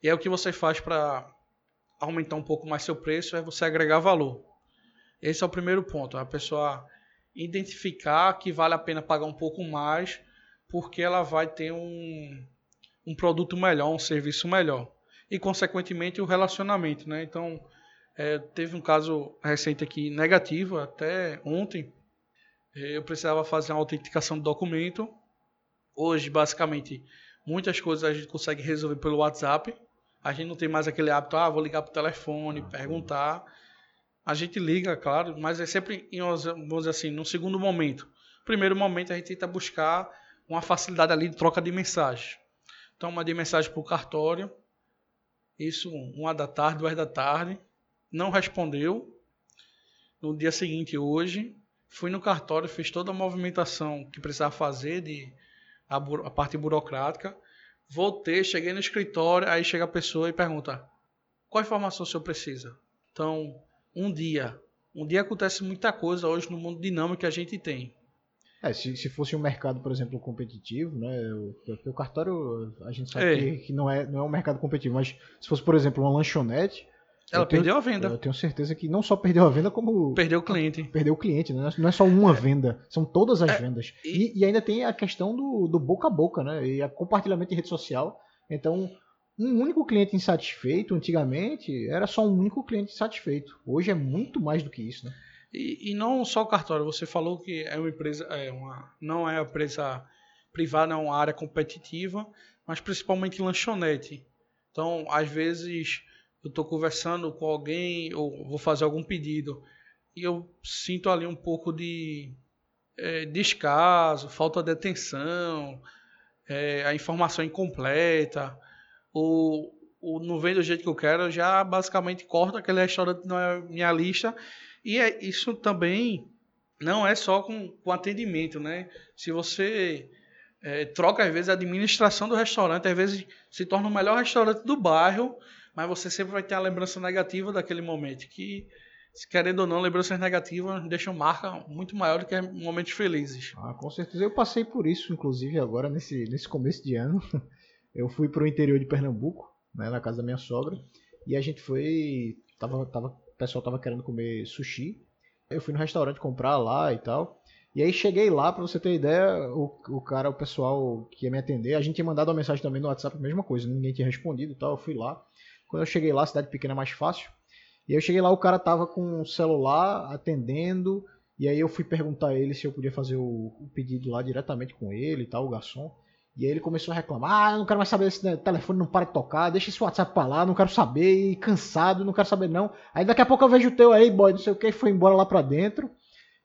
E aí o que você faz para aumentar um pouco mais seu preço é você agregar valor. Esse é o primeiro ponto, a pessoa identificar que vale a pena pagar um pouco mais porque ela vai ter um, um produto melhor, um serviço melhor. E, consequentemente, o relacionamento. Né? Então, é, teve um caso recente aqui negativo, até ontem. É, Eu precisava fazer uma autenticação do documento. Hoje, basicamente, muitas coisas a gente consegue resolver pelo WhatsApp. A gente não tem mais aquele hábito, ah, vou ligar pro telefone, perguntar. A gente liga, claro, mas é sempre, em, vamos dizer assim, no segundo momento. Primeiro momento, a gente tenta buscar uma facilidade ali de troca de mensagens. Então, mandei mensagem pro cartório. Isso, uma da tarde, duas da tarde. Não respondeu. No dia seguinte, hoje, fui no cartório, fiz toda a movimentação que precisava fazer de a, a parte burocrática. Voltei, cheguei no escritório, aí chega a pessoa e pergunta: qual informação o senhor precisa? Então, um dia. Um dia acontece muita coisa hoje no mundo dinâmico que a gente tem. É, se, se fosse um mercado, por exemplo, competitivo, né? O, o cartório, a gente sabe É. que, que não, é, não é um mercado competitivo, mas se fosse, por exemplo, uma lanchonete. Ela tenho- perdeu a venda, Eu tenho certeza que não só perdeu a venda, como perdeu o cliente. perdeu o cliente, né? Não é só uma venda, são todas as É, vendas. e- E, e ainda tem a questão do, do boca a boca, né? E a compartilhamento em rede social. Então, um único cliente insatisfeito, antigamente, era só um único cliente insatisfeito. Hoje é muito mais do que isso, né? E, e não só o cartório, você falou que é uma empresa, é uma, não é uma empresa privada, é uma área competitiva, mas principalmente lanchonete. Então, às vezes, eu estou conversando com alguém ou vou fazer algum pedido e eu sinto ali um pouco de é, descaso, falta de atenção, é, a informação incompleta, ou, ou não vem do jeito que eu quero, eu já basicamente corto aquele restaurante na minha lista. E é, isso também não é só com, com atendimento, né? Se você é, troca, às vezes, a administração do restaurante, às vezes se torna o melhor restaurante do bairro, mas você sempre vai ter a lembrança negativa daquele momento, que, querendo ou não, lembranças negativas deixam marca muito maior do que momentos felizes. Ah, com certeza. Eu passei por isso, inclusive, agora nesse, nesse começo de ano. Eu fui pro interior de Pernambuco, né, na casa da minha sogra, e a gente foi. Tava, tava, o pessoal tava querendo comer sushi. Eu fui no restaurante comprar lá e tal. E aí cheguei lá, pra você ter ideia, o, o cara, o pessoal que ia me atender, a gente tinha mandado uma mensagem também no WhatsApp, mesma coisa, ninguém tinha respondido e tal, eu fui lá. Quando eu cheguei lá, cidade pequena é mais fácil. E eu cheguei lá, o cara tava com o celular atendendo, e aí eu fui perguntar a ele se eu podia fazer o, o pedido lá diretamente com ele e tal, o garçom. E aí ele começou a reclamar, ah, não quero mais saber esse telefone não para de tocar, deixa esse WhatsApp pra lá, não quero saber, e cansado, não quero saber não. Aí daqui a pouco eu vejo o teu aí, boy, não sei o que, foi embora lá pra dentro.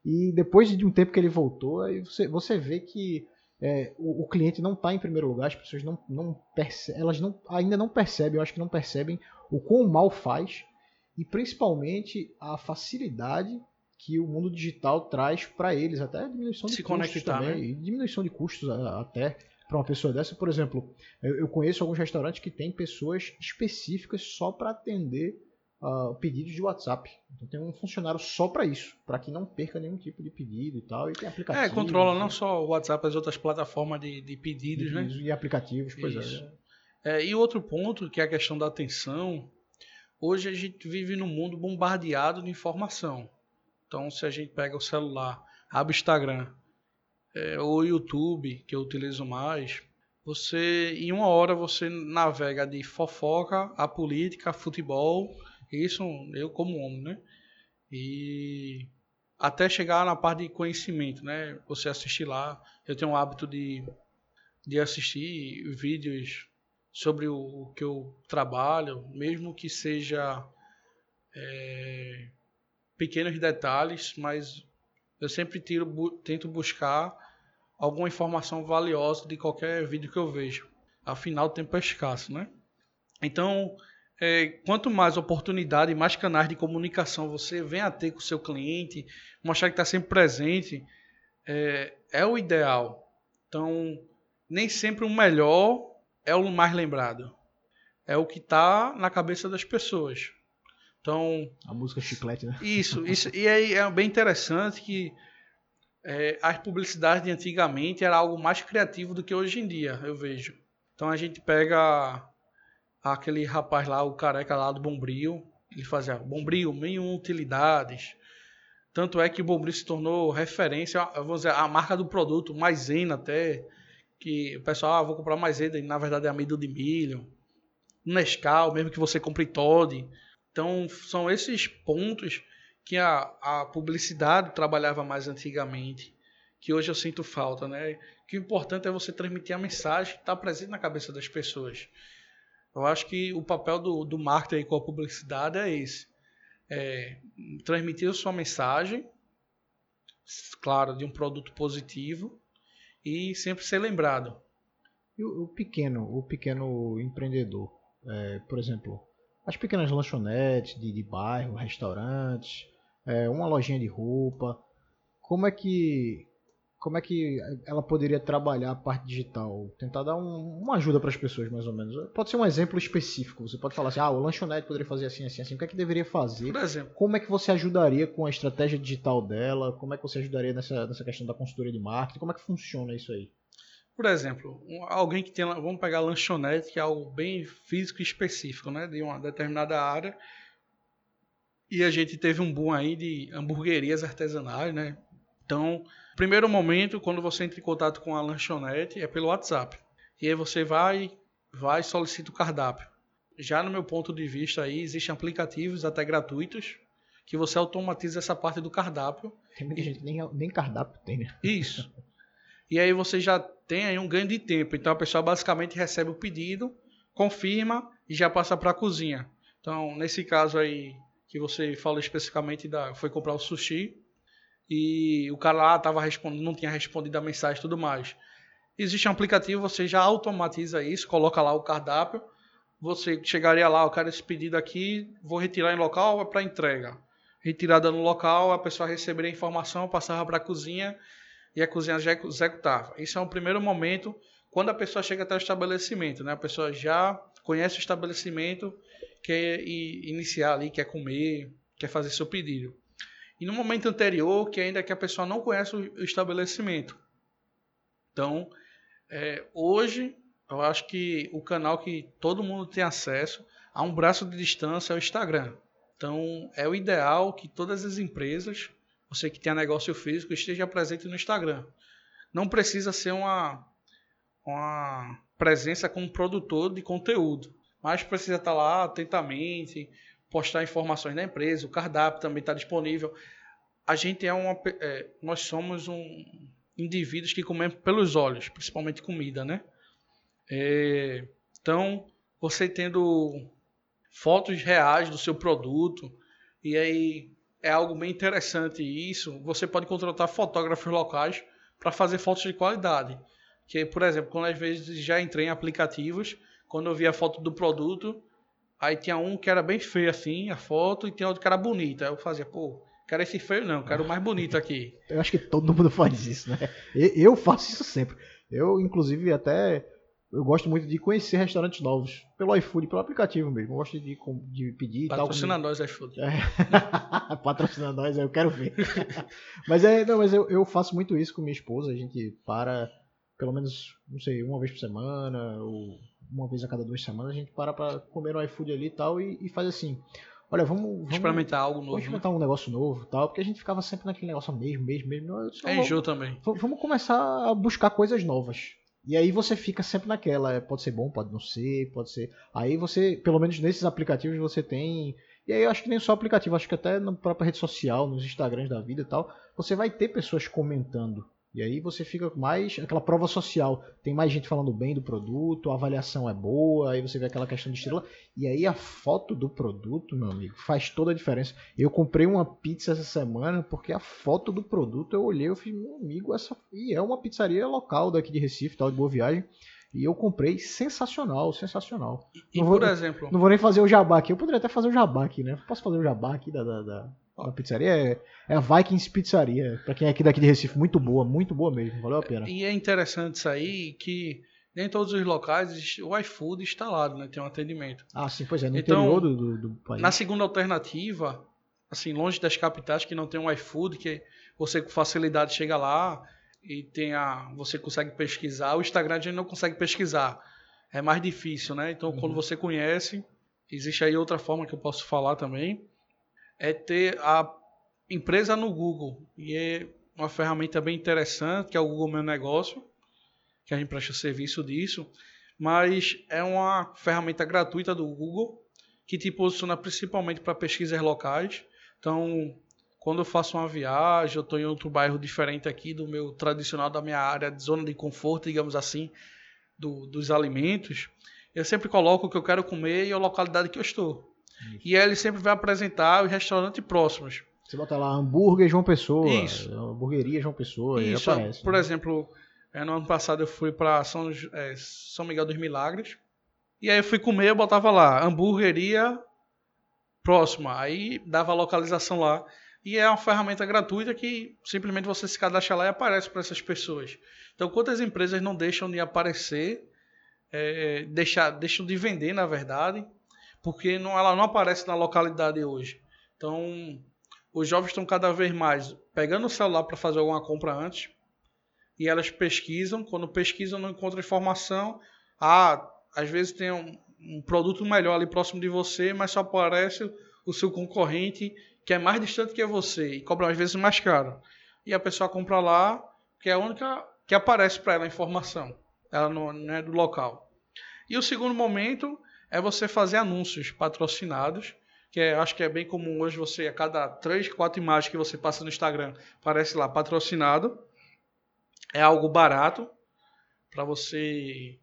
E depois de um tempo que ele voltou, aí você, você vê que é, o, o, cliente não está em primeiro lugar, as pessoas não, não percebem, elas não, ainda não percebem, eu acho que não percebem o quão mal faz e principalmente a facilidade que o mundo digital traz para eles, até diminuição de Se custos conectar, também, né? e diminuição de custos até para uma pessoa dessa. Por exemplo, eu, eu, conheço alguns restaurantes que têm pessoas específicas só para atender uh, pedidos de WhatsApp. Então tem um funcionário só para isso, para que não perca nenhum tipo de pedido e tal. E tem aplicativos. É, controla não só o WhatsApp, as outras plataformas de, de pedidos, de, né? E aplicativos, pois Isso. é. É, e outro ponto, que é a questão da atenção. Hoje a gente vive num mundo bombardeado de informação. Então, se a gente pega o celular, abre o Instagram, é, ou YouTube, que eu utilizo mais, você, em uma hora, você navega de fofoca a política, a futebol, isso eu como homem, né? E até chegar na parte de conhecimento, né? Você assistir lá, eu tenho o hábito de, de assistir vídeos sobre o, o que eu trabalho, mesmo que seja é, pequenos detalhes, mas eu sempre tiro, bu tento buscar alguma informação valiosa de qualquer vídeo que eu vejo. Afinal, o tempo é escasso, né? Então, é, quanto mais oportunidade, mais canais de comunicação você vem a ter com o seu cliente, mostrar que está sempre presente, é, é o ideal. Então, nem sempre o melhor é o mais lembrado. É o que está na cabeça das pessoas. Então. A música chiclete, né? Isso, isso. E aí é bem interessante que é, as publicidades de antigamente era algo mais criativo do que hoje em dia, eu vejo. Então a gente pega aquele rapaz lá, o careca lá do Bombril, ele fazia Bombril, mil utilidades. Tanto é que o Bombril se tornou referência, vou dizer, a marca do produto, maisena até, que o pessoal, ah, vou comprar maisena, e na verdade é amido de milho. Nescau, mesmo que você compre Todd. Então, são esses pontos que a, a publicidade trabalhava mais antigamente, que hoje eu sinto falta, né? Que o importante é você transmitir a mensagem que está presente na cabeça das pessoas. Eu acho que o papel do, do marketing com a publicidade é esse. É, transmitir a sua mensagem, claro, de um produto positivo e sempre ser lembrado. E o, o pequeno, o pequeno empreendedor, é, por exemplo, as pequenas lanchonetes de, de bairro, restaurantes, é, uma lojinha de roupa, como é que como é que ela poderia trabalhar a parte digital? Tentar dar um, uma ajuda para as pessoas, mais ou menos. Pode ser um exemplo específico. Você pode falar assim, ah, o lanchonete poderia fazer assim, assim, assim. O que é que deveria fazer? Por exemplo. Como é que você ajudaria com a estratégia digital dela? Como é que você ajudaria nessa, nessa questão da consultoria de marketing? Como é que funciona isso aí? Por exemplo, alguém que tem, vamos pegar lanchonete, que é algo bem físico e específico, né, de uma determinada área. E a gente teve um boom aí de hamburguerias artesanais, né? Então, primeiro momento, quando você entra em contato com a lanchonete, é pelo WhatsApp. E aí você vai, vai e solicita o cardápio. Já no meu ponto de vista aí, existem aplicativos até gratuitos que você automatiza essa parte do cardápio. Tem muita gente, nem, nem cardápio tem, né? Isso. E aí você já tem aí um ganho de tempo. Então a pessoa basicamente recebe o pedido, confirma e já passa para a cozinha. Então, nesse caso aí que você falou especificamente da foi comprar o sushi, e o cara lá tava respondendo, não tinha respondido a mensagem e tudo mais. Existe um aplicativo, você já automatiza isso, coloca lá o cardápio, você chegaria lá, eu quero esse pedido aqui, vou retirar em local, é para entrega. Retirada no local, a pessoa receberia a informação, passava para a cozinha e a cozinha já executava. Isso é um primeiro momento quando a pessoa chega até o estabelecimento, né? A pessoa já conhece o estabelecimento, quer iniciar ali, quer comer, quer fazer seu pedido. E no momento anterior, que ainda que a pessoa não conhece o estabelecimento. Então, é, hoje, eu acho que o canal que todo mundo tem acesso a um braço de distância é o Instagram. Então, é o ideal que todas as empresas você que tenha negócio físico, esteja presente no Instagram. Não precisa ser uma, uma presença como produtor de conteúdo, mas precisa estar lá atentamente, postar informações da empresa, o cardápio também está disponível. A gente é uma. É, nós somos um indivíduos que comem pelos olhos, principalmente comida, né? É, então, você tendo fotos reais do seu produto, e aí é algo bem interessante isso. Você pode contratar fotógrafos locais para fazer fotos de qualidade. Que, por exemplo, quando às vezes já entrei em aplicativos, quando eu vi a foto do produto, aí tinha um que era bem feio assim, a foto, e tinha outro que era bonita. Eu fazia, pô, quero esse feio não, quero o mais bonito aqui. Eu acho que todo mundo faz isso, né? Eu faço isso sempre. Eu, inclusive, até eu gosto muito de conhecer restaurantes novos. Pelo iFood, pelo aplicativo mesmo. Eu gosto de, de pedir Patrocina tal. Patrocina nós, iFood. É. Patrocina nós, eu quero ver. mas é, não, mas eu, eu faço muito isso com minha esposa. A gente para, pelo menos, não sei, uma vez por semana, ou uma vez a cada duas semanas, a gente para pra comer no iFood ali e tal, e, e faz assim. Olha, vamos, vamos experimentar algo novo. Vamos experimentar né? um negócio novo tal, porque a gente ficava sempre naquele negócio mesmo, mesmo, mesmo. É enjoo também. Vamos começar a buscar coisas novas. E aí você fica sempre naquela, é, pode ser bom, pode não ser, pode ser. Aí você, pelo menos nesses aplicativos você tem. E aí eu acho que nem só aplicativo, acho que até na própria rede social, nos Instagrams da vida e tal, você vai ter pessoas comentando e aí você fica mais aquela prova social. Tem mais gente falando bem do produto, a avaliação é boa, aí você vê aquela questão de estrela. E aí a foto do produto, meu amigo, faz toda a diferença. Eu comprei uma pizza essa semana porque a foto do produto eu olhei, eu fiz, meu amigo, essa e é uma pizzaria local daqui de Recife, tal de Boa Viagem. E eu comprei sensacional, sensacional. E, e vou, por exemplo. Não vou nem fazer o jabá aqui. Eu poderia até fazer o jabá aqui, né? Posso fazer o jabá aqui da, da, da, da pizzaria? É, é, a Vikings Pizzaria. Pra quem é aqui daqui de Recife, muito boa, muito boa mesmo. Valeu a pena. E é interessante isso aí que nem todos os locais o iFood instalado, né? Tem um atendimento. Ah, sim, pois é. No então, interior do, do, do país. Na segunda alternativa, assim, longe das capitais que não tem um iFood, que você com facilidade chega lá e tem a, você consegue pesquisar. O Instagram a gente não consegue pesquisar. É mais difícil, né? Então, uhum. quando você conhece, existe aí outra forma que eu posso falar também, é ter a empresa no Google. E é uma ferramenta bem interessante, que é o Google Meu Negócio, que a gente presta serviço disso. Mas é uma ferramenta gratuita do Google, que te posiciona principalmente para pesquisas locais. Então, quando eu faço uma viagem, eu estou em outro bairro diferente aqui do meu tradicional, da minha área de zona de conforto, digamos assim, do, dos alimentos, eu sempre coloco o que eu quero comer e a localidade que eu estou. Isso. E aí ele sempre vai apresentar os restaurantes próximos. Você bota lá hambúrguer João Pessoa, Isso. hamburgueria João Pessoa, Isso. aparece. Por né? exemplo, é, no ano passado eu fui para São, é, São Miguel dos Milagres, e aí eu fui comer, eu botava lá, hamburgueria próxima, aí dava a localização lá. E é uma ferramenta gratuita que simplesmente você se cadastra lá e aparece para essas pessoas. Então, quantas empresas não deixam de aparecer, é, deixar, deixam de vender, na verdade, porque não, ela não aparece na localidade hoje. Então, os jovens estão cada vez mais pegando o celular para fazer alguma compra antes, e elas pesquisam. Quando pesquisam, não encontram informação. Ah, às vezes tem um, um produto melhor ali próximo de você, mas só aparece o seu concorrente que é mais distante que você e cobra às vezes mais caro. E a pessoa compra lá, que é a única que aparece para ela a informação. Ela não, não é do local. E o segundo momento é você fazer anúncios patrocinados, que é, acho que é bem comum hoje você, a cada três, quatro imagens que você passa no Instagram, aparece lá patrocinado. É algo barato para você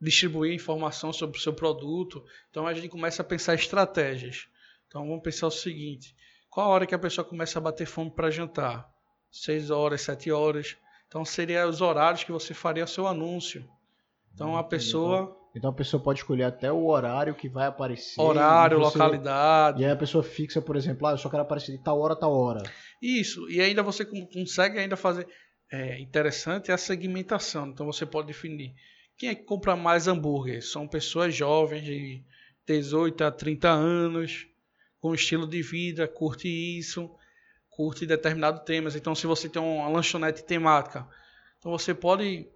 distribuir informação sobre o seu produto. Então a gente começa a pensar estratégias. Então vamos pensar o seguinte: qual a hora que a pessoa começa a bater fome para jantar? 6 horas, 7 horas. Então seria os horários que você faria seu anúncio. Então a pessoa. Então, a pessoa pode escolher até o horário que vai aparecer. Horário, você... localidade. E aí a pessoa fixa, por exemplo, ah, eu só quero aparecer de tal hora, tal hora. Isso. E ainda você consegue ainda fazer. É interessante a segmentação. Então você pode definir quem é que compra mais hambúrguer. São pessoas jovens de 18 a 30 anos com estilo de vida, curte isso, curte determinados temas. Então, se você tem uma lanchonete temática, então você pode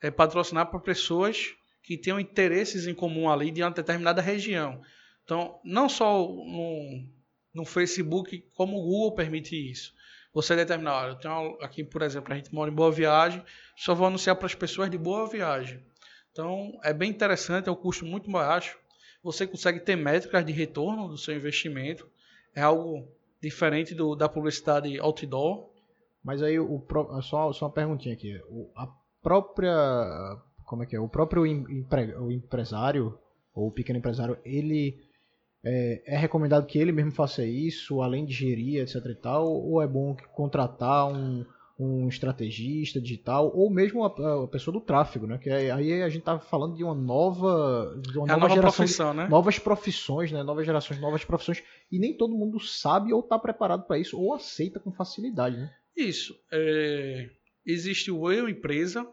é, patrocinar para pessoas que tenham interesses em comum ali de uma determinada região. Então, não só no, no Facebook, como o Google permite isso. Você determinar, olha, eu tenho aqui, por exemplo, a gente mora em Boa Viagem, só vou anunciar para as pessoas de Boa Viagem. Então, é bem interessante, é um custo muito baixo. Você consegue ter métricas de retorno do seu investimento. É algo diferente do, da publicidade outdoor. Mas aí, o, só, só uma perguntinha aqui. O, a própria. Como é que é? O próprio empre, o empresário, ou o pequeno empresário, ele é, é, recomendado que ele mesmo faça isso, além de gerir, etc e tal, ou é bom contratar um, um estrategista digital, ou mesmo a, a pessoa do tráfego, né? Que é, aí a gente tá falando de uma nova, de uma é nova, nova profissão, né? Novas profissões, né? Novas gerações, novas profissões, e nem todo mundo sabe ou está preparado para isso, ou aceita com facilidade, né? Isso. É... Existe o eu empresa,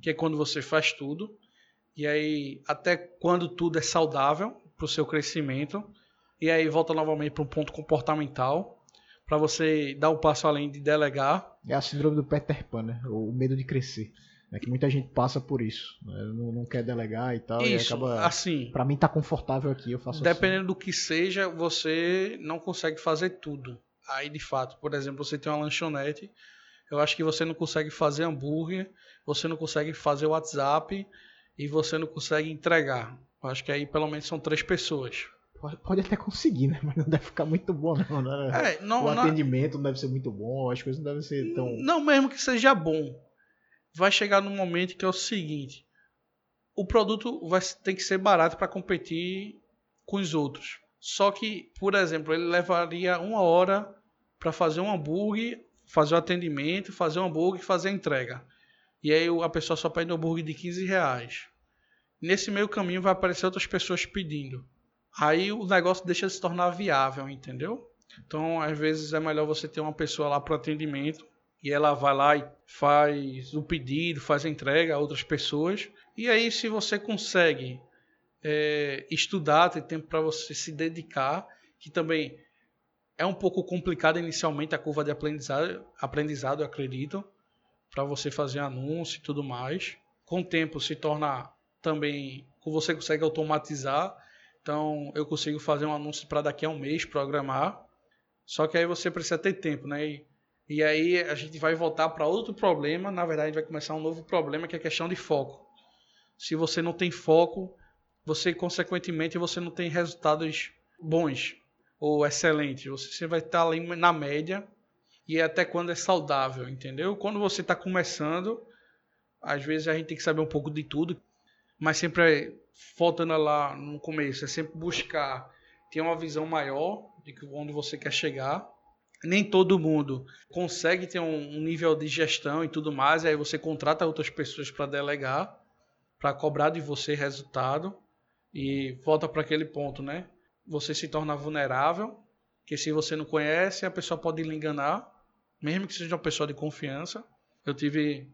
que é quando você faz tudo, e aí até quando tudo é saudável para o seu crescimento, e aí volta novamente para um ponto comportamental, para você dar o um passo além de delegar. É a síndrome do Peter Pan, né? O medo de crescer. É que muita gente passa por isso. Né? Não, não, quer delegar e tal. Isso, e acaba. Assim. Pra mim tá confortável aqui, eu faço Dependendo assim. do que seja, você não consegue fazer tudo. Aí, de fato, por exemplo, você tem uma lanchonete. Eu acho que você não consegue fazer hambúrguer, você não consegue fazer WhatsApp e você não consegue entregar. Acho que aí pelo menos são três pessoas. Pode, pode até conseguir, né? Mas não deve ficar muito bom, não. Né? É, não o não... atendimento não deve ser muito bom, as coisas não devem ser tão. Não, mesmo que seja bom. Vai chegar num momento que é o seguinte: o produto vai ter que ser barato para competir com os outros. Só que, por exemplo, ele levaria uma hora para fazer um hambúrguer, fazer o atendimento, fazer um hambúrguer e fazer a entrega. E aí a pessoa só pede um hambúrguer de 15 reais. Nesse meio caminho vai aparecer outras pessoas pedindo aí o negócio deixa de se tornar viável, entendeu? Então, às vezes é melhor você ter uma pessoa lá para atendimento e ela vai lá e faz o pedido, faz a entrega a outras pessoas. E aí, se você consegue é, estudar, ter tempo para você se dedicar, que também é um pouco complicado inicialmente a curva de aprendizado, aprendizado eu acredito, para você fazer anúncio e tudo mais. Com o tempo se torna também, você consegue automatizar então eu consigo fazer um anúncio para daqui a um mês programar. Só que aí você precisa ter tempo, né? E, e aí a gente vai voltar para outro problema. Na verdade, vai começar um novo problema que é a questão de foco. Se você não tem foco, você consequentemente você não tem resultados bons ou excelentes. Você vai estar ali na média e até quando é saudável, entendeu? Quando você está começando, às vezes a gente tem que saber um pouco de tudo, mas sempre é faltando lá no começo, é sempre buscar ter uma visão maior de onde você quer chegar. Nem todo mundo consegue ter um, nível de gestão e tudo mais, aí você contrata outras pessoas para delegar, para cobrar de você resultado e volta para aquele ponto, né? Você se torna vulnerável, que se você não conhece, a pessoa pode lhe enganar, mesmo que seja uma pessoa de confiança. Eu tive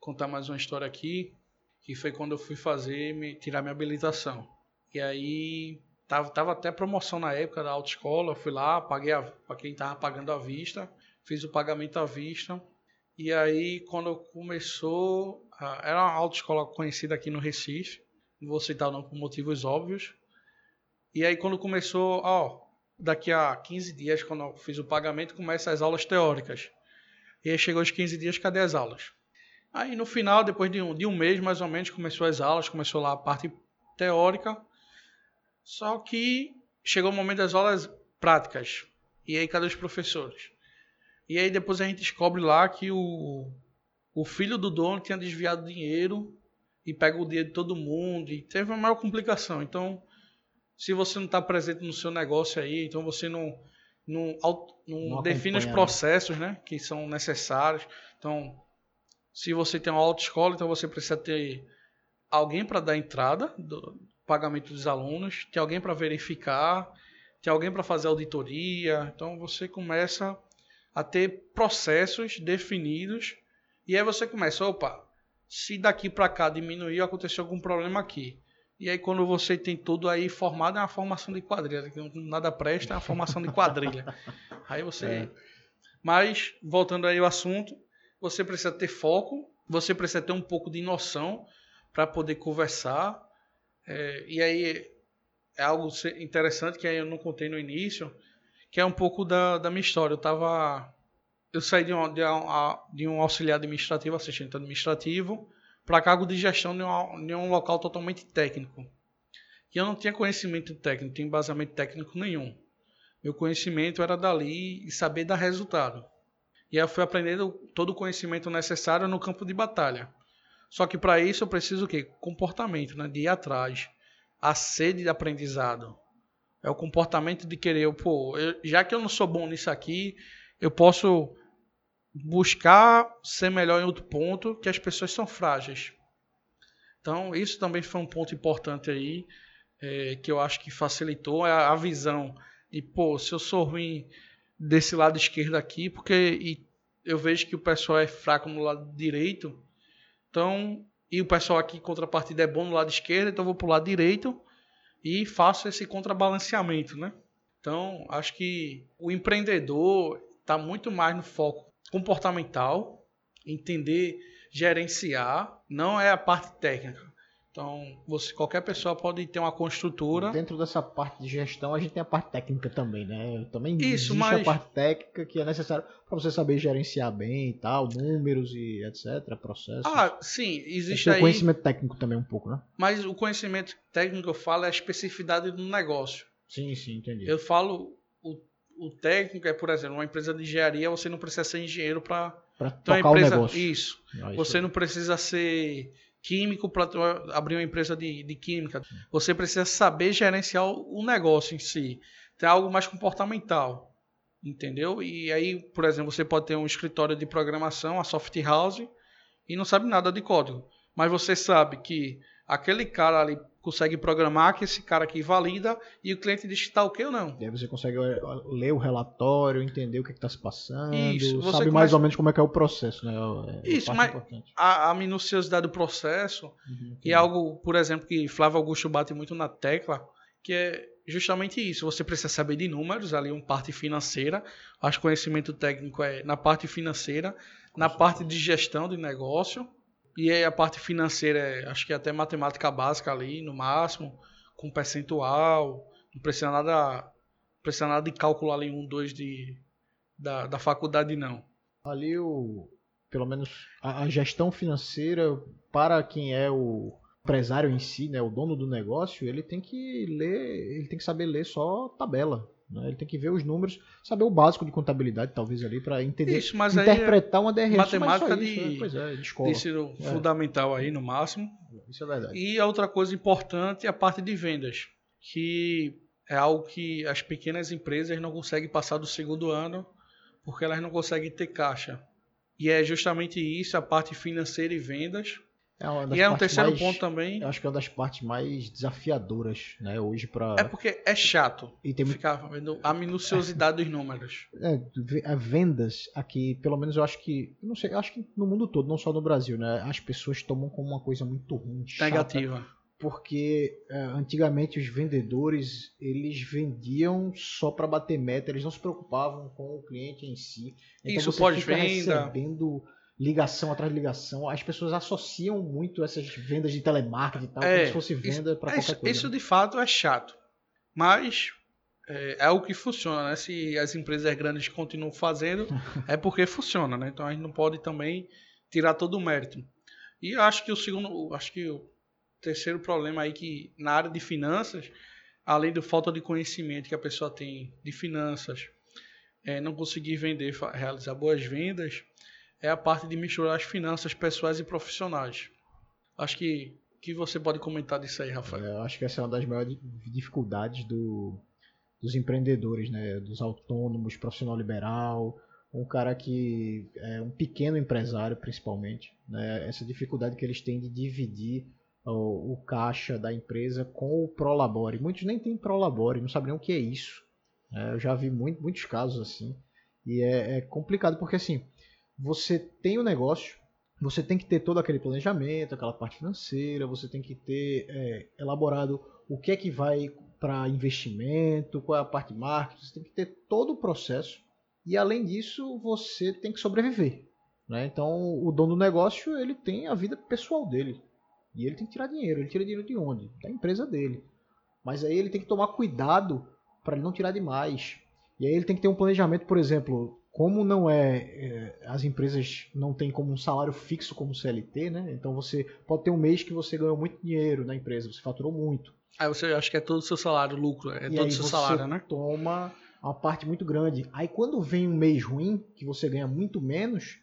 contar mais uma história aqui que foi quando eu fui fazer, me, tirar minha habilitação. E aí tava, tava até promoção na época da autoescola, fui lá, paguei para quem tava pagando à vista, fiz o pagamento à vista. E aí quando começou, era uma autoescola conhecida aqui no Recife, não vou citar o nome por motivos óbvios. E aí quando começou, ó, daqui a 15 dias, quando eu fiz o pagamento, começam as aulas teóricas. E aí chegou os 15 dias, cadê as aulas? Aí no final, depois de um, de um mês mais ou menos, começou as aulas, começou lá a parte teórica. Só que chegou o momento das aulas práticas. E aí, cadê os professores? E aí depois a gente descobre lá que o, o filho do dono tinha desviado dinheiro e pega o dinheiro de todo mundo. E teve uma maior complicação. Então, se você não está presente no seu negócio aí, então você não, não, não, não define os né? processos né, que são necessários. Então, se você tem uma autoescola, então você precisa ter alguém para dar entrada do pagamento dos alunos, tem alguém para verificar, tem alguém para fazer auditoria. Então você começa a ter processos definidos e aí você começa, opa, se daqui para cá diminuir, aconteceu algum problema aqui. E aí quando você tem tudo aí formado, é uma formação de quadrilha, que nada presta, é uma formação de quadrilha. aí você é. Mas voltando aí ao assunto, você precisa ter foco, você precisa ter um pouco de noção para poder conversar. É, e aí é algo interessante que eu não contei no início, que é um pouco da, da minha história. Eu estava eu saí de um, de um, de um auxiliar administrativo, assistente administrativo, para cargo de gestão de um, de um local totalmente técnico. E eu não tinha conhecimento técnico, tinha embasamento técnico nenhum. Meu conhecimento era dali e saber dar resultado. E eu fui aprendendo todo o conhecimento necessário no campo de batalha. Só que para isso eu preciso o quê? Comportamento, né? De ir atrás. A sede de aprendizado. É o comportamento de querer, pô, eu, já que eu não sou bom nisso aqui, eu posso buscar ser melhor em outro ponto, que as pessoas são frágeis. Então, isso também foi um ponto importante aí, é, que eu acho que facilitou a, a, visão de, pô, se eu sou ruim desse lado esquerdo aqui, porque eu vejo que o pessoal é fraco no lado direito, então, e o pessoal aqui, contrapartida, é bom no lado esquerdo, então eu vou para o lado direito e faço esse contrabalanceamento, né? Então, acho que o empreendedor está muito mais no foco comportamental, entender, gerenciar, não é a parte técnica. Então, você, qualquer pessoa pode ter uma construtora. Dentro dessa parte de gestão, a gente tem a parte técnica também, né? Também Isso, existe mas... a parte técnica que é necessária para você saber gerenciar bem e tal, números e etc, processos. Ah, sim, existe aí... conhecimento técnico também um pouco, né? Mas o conhecimento técnico que eu falo é a especificidade do negócio. Sim, sim, entendi. Eu falo o, técnico é, por exemplo, uma empresa de engenharia, você não precisa ser engenheiro para tocar empresa... o negócio. Isso. Isso você não precisa ser químico para abrir uma empresa de, de química. Você precisa saber gerenciar o negócio em si. Tem algo mais comportamental, entendeu? E aí, por exemplo, você pode ter um escritório de programação, a soft house, e não sabe nada de código. Mas você sabe que aquele cara ali consegue programar, que esse cara aqui valida e o cliente diz que está ok ou não. E aí você consegue ler o relatório, entender o que está se passando, Isso, sabe começa... mais ou menos como é que é o processo, né? É Isso, mas a, a, minuciosidade do processo uhum, e algo, por exemplo, que Flávio Augusto bate muito na tecla, que é justamente isso. Você precisa saber de números, ali uma parte financeira. Acho que conhecimento técnico é na parte financeira, na parte de gestão de negócio e aí a parte financeira, é, acho que é até matemática básica ali, no máximo, com percentual. Não precisa nada, não precisa nada de cálculo ali, um, dois de, da, da faculdade, não. Ali, o, pelo menos, a, a gestão financeira, para quem é o empresário em si, né, o dono do negócio, ele tem que ler, ele tem que saber ler só tabela. Né? Ele tem que ver os números, saber o básico de contabilidade, talvez ali, para entender, isso, mas interpretar uma DRS. Matemática de, isso, né? pois é, de escola. ensino é. fundamental aí, no máximo. Isso é verdade. E a outra coisa importante é a parte de vendas, que é algo que as pequenas empresas não conseguem passar do segundo ano, porque elas não conseguem ter caixa. E é justamente isso, a parte financeira e vendas, é e é um terceiro mais, ponto também. Eu acho que é uma das partes mais desafiadoras, né, hoje para. É porque é chato. E tem ficar vendo a minuciosidade dos números. É, vendas aqui, pelo menos eu acho que, não sei, acho que no mundo todo, não só no Brasil, né, as pessoas tomam como uma coisa muito ruim, chata, negativa. Porque é, antigamente os vendedores eles vendiam só para bater meta, eles não se preocupavam com o cliente em si. Então Isso pode venda. recebendo ligação atrás de ligação. As pessoas associam muito essas vendas de telemarketing e tal, é, como se fosse venda para qualquer isso, coisa. Isso de fato é chato. Mas é, é, o que funciona, né? Se as empresas grandes continuam fazendo, é porque funciona, né? Então a gente não pode também tirar todo o mérito. E acho que o segundo, acho que o terceiro problema aí que na área de finanças, além da falta de conhecimento que a pessoa tem de finanças, é, não conseguir vender, realizar boas vendas, é a parte de misturar as finanças pessoais e profissionais. Acho que que você pode comentar disso aí, Rafael? É, eu acho que essa é uma das maiores dificuldades do, dos empreendedores, né? Dos autônomos, profissional liberal, um cara que é um pequeno empresário, principalmente, né? Essa dificuldade que eles têm de dividir o, o caixa da empresa com o Prolabore. Muitos nem têm Prolabore, não sabem o que é isso. É, eu já vi muito, muitos casos assim. E é, é complicado porque assim, você tem o um negócio, você tem que ter todo aquele planejamento, aquela parte financeira, você tem que ter é, elaborado o que é que vai para investimento, qual é a parte de marketing, você tem que ter todo o processo e além disso você tem que sobreviver. Né? Então o dono do negócio ele tem a vida pessoal dele e ele tem que tirar dinheiro. Ele tira dinheiro de onde? Da empresa dele. Mas aí ele tem que tomar cuidado para ele não tirar demais. E aí ele tem que ter um planejamento, por exemplo, como não é, é, as empresas não têm como um salário fixo como CLT, né? Então você pode ter um mês que você ganhou muito dinheiro na empresa, você faturou muito. Aí você acha que é todo o seu salário, lucro, é e todo o seu salário, né? toma uma parte muito grande. Aí quando vem um mês ruim, que você ganha muito menos,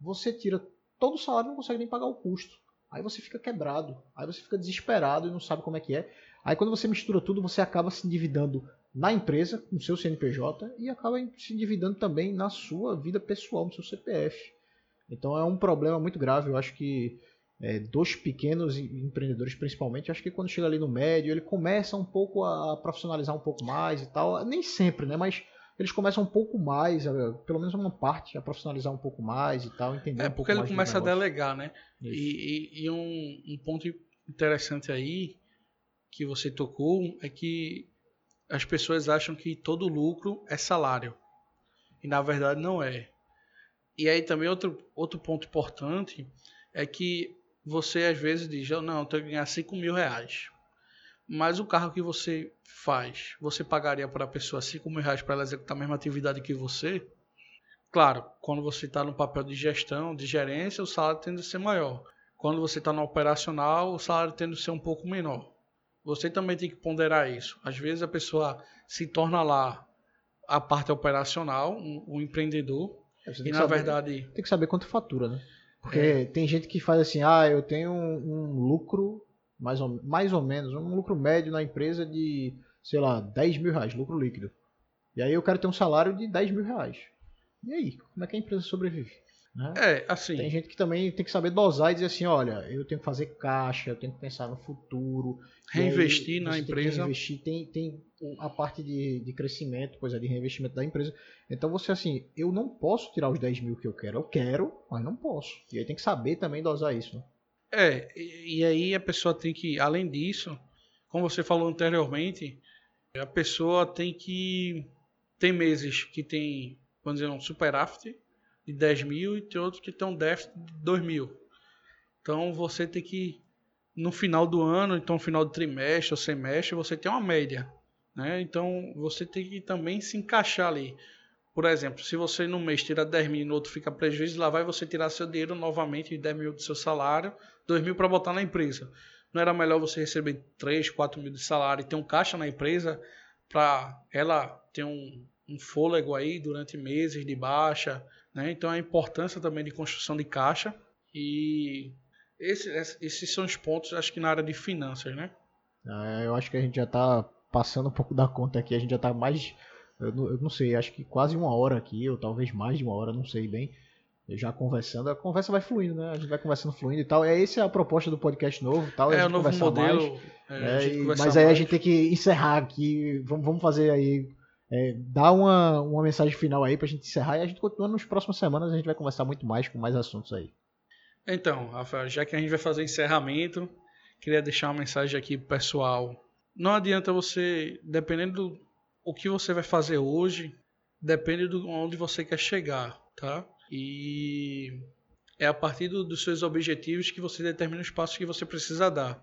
você tira todo o salário e não consegue nem pagar o custo. Aí você fica quebrado, aí você fica desesperado e não sabe como é que é. Aí quando você mistura tudo, você acaba se endividando na empresa, com seu CNPJ, e acaba se endividando também na sua vida pessoal, no seu CPF. Então é um problema muito grave. Eu acho que é, dos pequenos empreendedores, principalmente, acho que quando chega ali no médio, ele começa um pouco a profissionalizar um pouco mais e tal. Nem sempre, né? Mas eles começam um pouco mais, pelo menos uma parte, a profissionalizar um pouco mais e tal, entender É um porque ele mais do começa a delegar, né? Isso. E, e- e um, um ponto interessante aí que você tocou é que as pessoas acham que todo lucro é salário. E na verdade não é. E aí também outro, outro ponto importante é que você às vezes diz, "Eu não, eu tenho que ganhar 5 mil reais. Mas o carro que você faz, você pagaria para a pessoa 5 mil reais para ela executar a mesma atividade que você? Claro, quando você está no papel de gestão, de gerência, o salário tende a ser maior. Quando você está no operacional, o salário tende a ser um pouco menor. Você também tem que ponderar isso. Às vezes a pessoa se torna lá a parte operacional, um, um empreendedor, É, e na saber- verdade tem que saber quanto fatura, né? Porque É. tem gente que faz assim, ah, eu tenho um, um lucro, mais ou, mais ou menos, um lucro médio na empresa de, sei lá, 10 mil reais, lucro líquido. E aí eu quero ter um salário de 10 mil reais. E aí, como é que a empresa sobrevive? Né? é assim. Tem gente que também tem que saber dosar e dizer assim, olha, eu tenho que fazer caixa, eu tenho que pensar no futuro. Aí Reinvestir na empresa. reinvestir, tem, tem a parte de, de crescimento, coisa de reinvestimento da empresa. Então você assim, eu não posso tirar os 10 mil que eu quero. Eu quero, mas não posso. E aí tem que saber também dosar isso. Né? É, e, e aí a pessoa tem que, além disso, como você falou anteriormente, a pessoa tem que. Tem meses que tem, vamos dizer, um superávit de 10 mil e tem outros que tem um déficit de 2 mil. Então você tem que, no final do ano, então final do trimestre ou semestre, você tem uma média. Né? Então você tem que também se encaixar ali. Por exemplo, se você no mês tira 10 mil e no outro fica prejuízo, lá vai você tirar seu dinheiro novamente de 10 mil do seu salário 2 mil para botar na empresa. Não era melhor você receber 3, 4 mil de salário e ter um caixa na empresa para ela ter um, um fôlego aí durante meses de baixa, né? Então a importância também de construção de caixa e esse- esses são os pontos, acho que na área de finanças, né? Ah, Eu acho que a gente já tá passando um pouco da conta aqui. A gente já tá mais. Eu não, eu não sei, acho que quase uma hora aqui, ou talvez mais de uma hora, não sei bem. Já conversando, a conversa vai fluindo, né? A gente vai conversando fluindo e tal. É essa é a proposta do podcast novo, tal. É o novo conversar mais. modelo. é, É, e- mas aí a mais. gente tem que encerrar aqui. Vamos, vamos fazer aí. É, dar uma, uma mensagem final aí pra gente encerrar e a gente continua nas próximas semanas. A gente vai conversar muito mais com mais assuntos aí. Então, Rafael, já que a gente vai fazer encerramento, queria deixar uma mensagem aqui pro pessoal. Não adianta você, dependendo do o que você vai fazer hoje, depende do onde você quer chegar, tá? E é a partir do- dos seus objetivos que você determina os passos que você precisa dar.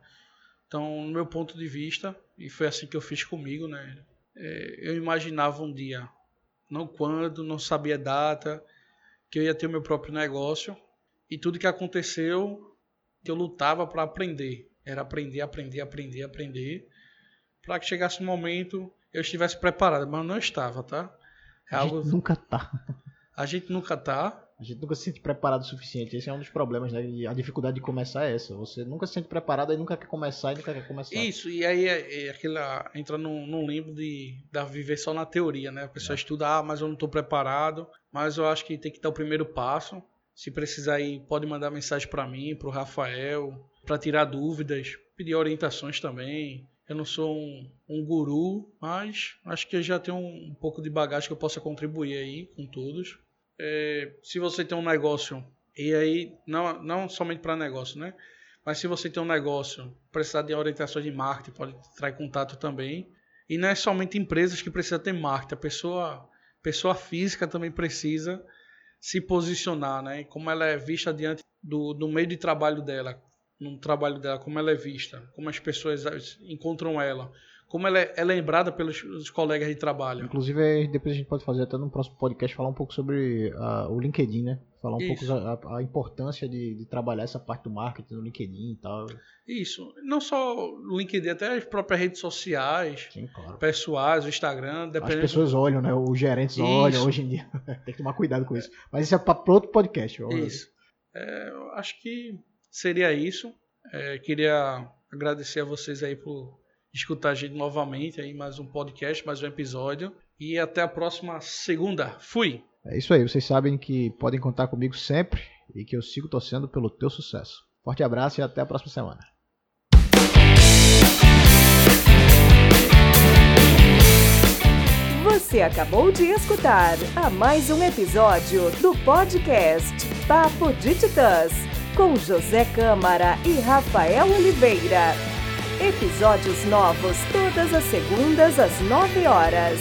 Então, no meu ponto de vista, e foi assim que eu fiz comigo, né? É, eu imaginava um dia, não quando, não sabia a data, que eu ia ter o meu próprio negócio e tudo que aconteceu, eu lutava para aprender. Era aprender, aprender, aprender, aprender. Para que chegasse um momento eu estivesse preparado, mas não estava, tá? É A algo... gente nunca tá. A gente nunca tá. A gente nunca se sente preparado o suficiente. Esse é um dos problemas, né? E a dificuldade de começar é essa. Você nunca se sente preparado e nunca quer começar e nunca quer começar. Isso, e aí é, é aquela, entra num, num limbo de, de viver só na teoria, né? A pessoa estuda, ah, mas eu não estou preparado. Mas eu acho que tem que dar o primeiro passo. Se precisar aí, pode mandar mensagem para mim, para o Rafael, para tirar dúvidas, pedir orientações também. Eu não sou um, um guru, mas acho que eu já tenho um, um pouco de bagagem que eu possa contribuir aí com todos. É, se você tem um negócio, e aí, não, não somente para negócio, né? Mas se você tem um negócio, precisar de orientações de marketing, pode entrar em contato também. E não é somente empresas que precisam ter marketing, a pessoa, pessoa física também precisa se posicionar, né? Como ela é vista diante do, do meio de trabalho dela, no trabalho dela, como ela é vista, como as pessoas encontram ela, como ela é, é lembrada pelos os colegas de trabalho. Inclusive, depois a gente pode fazer até no próximo podcast falar um pouco sobre ah, o LinkedIn, né? Falar um Isso. pouco a, a importância de, de trabalhar essa parte do marketing no LinkedIn e tal. Isso. Não só o LinkedIn, até as próprias redes sociais, Sim, claro. pessoais, o Instagram, As dependendo. pessoas olham, né? Os gerentes Isso. olham hoje em dia. Tem que tomar cuidado com isso. Mas isso é para outro podcast. Isso. É, acho que seria isso. É, queria agradecer a vocês aí por escutar a gente novamente aí mais um podcast, mais um episódio e até a próxima segunda. Fui. É isso aí. Vocês sabem que podem contar comigo sempre e que eu sigo torcendo pelo teu sucesso. Forte abraço e até a próxima semana. Você acabou de escutar a mais um episódio do podcast Papo de Titãs, com José Câmara e Rafael Oliveira. Episódios novos todas as segundas às 9 horas.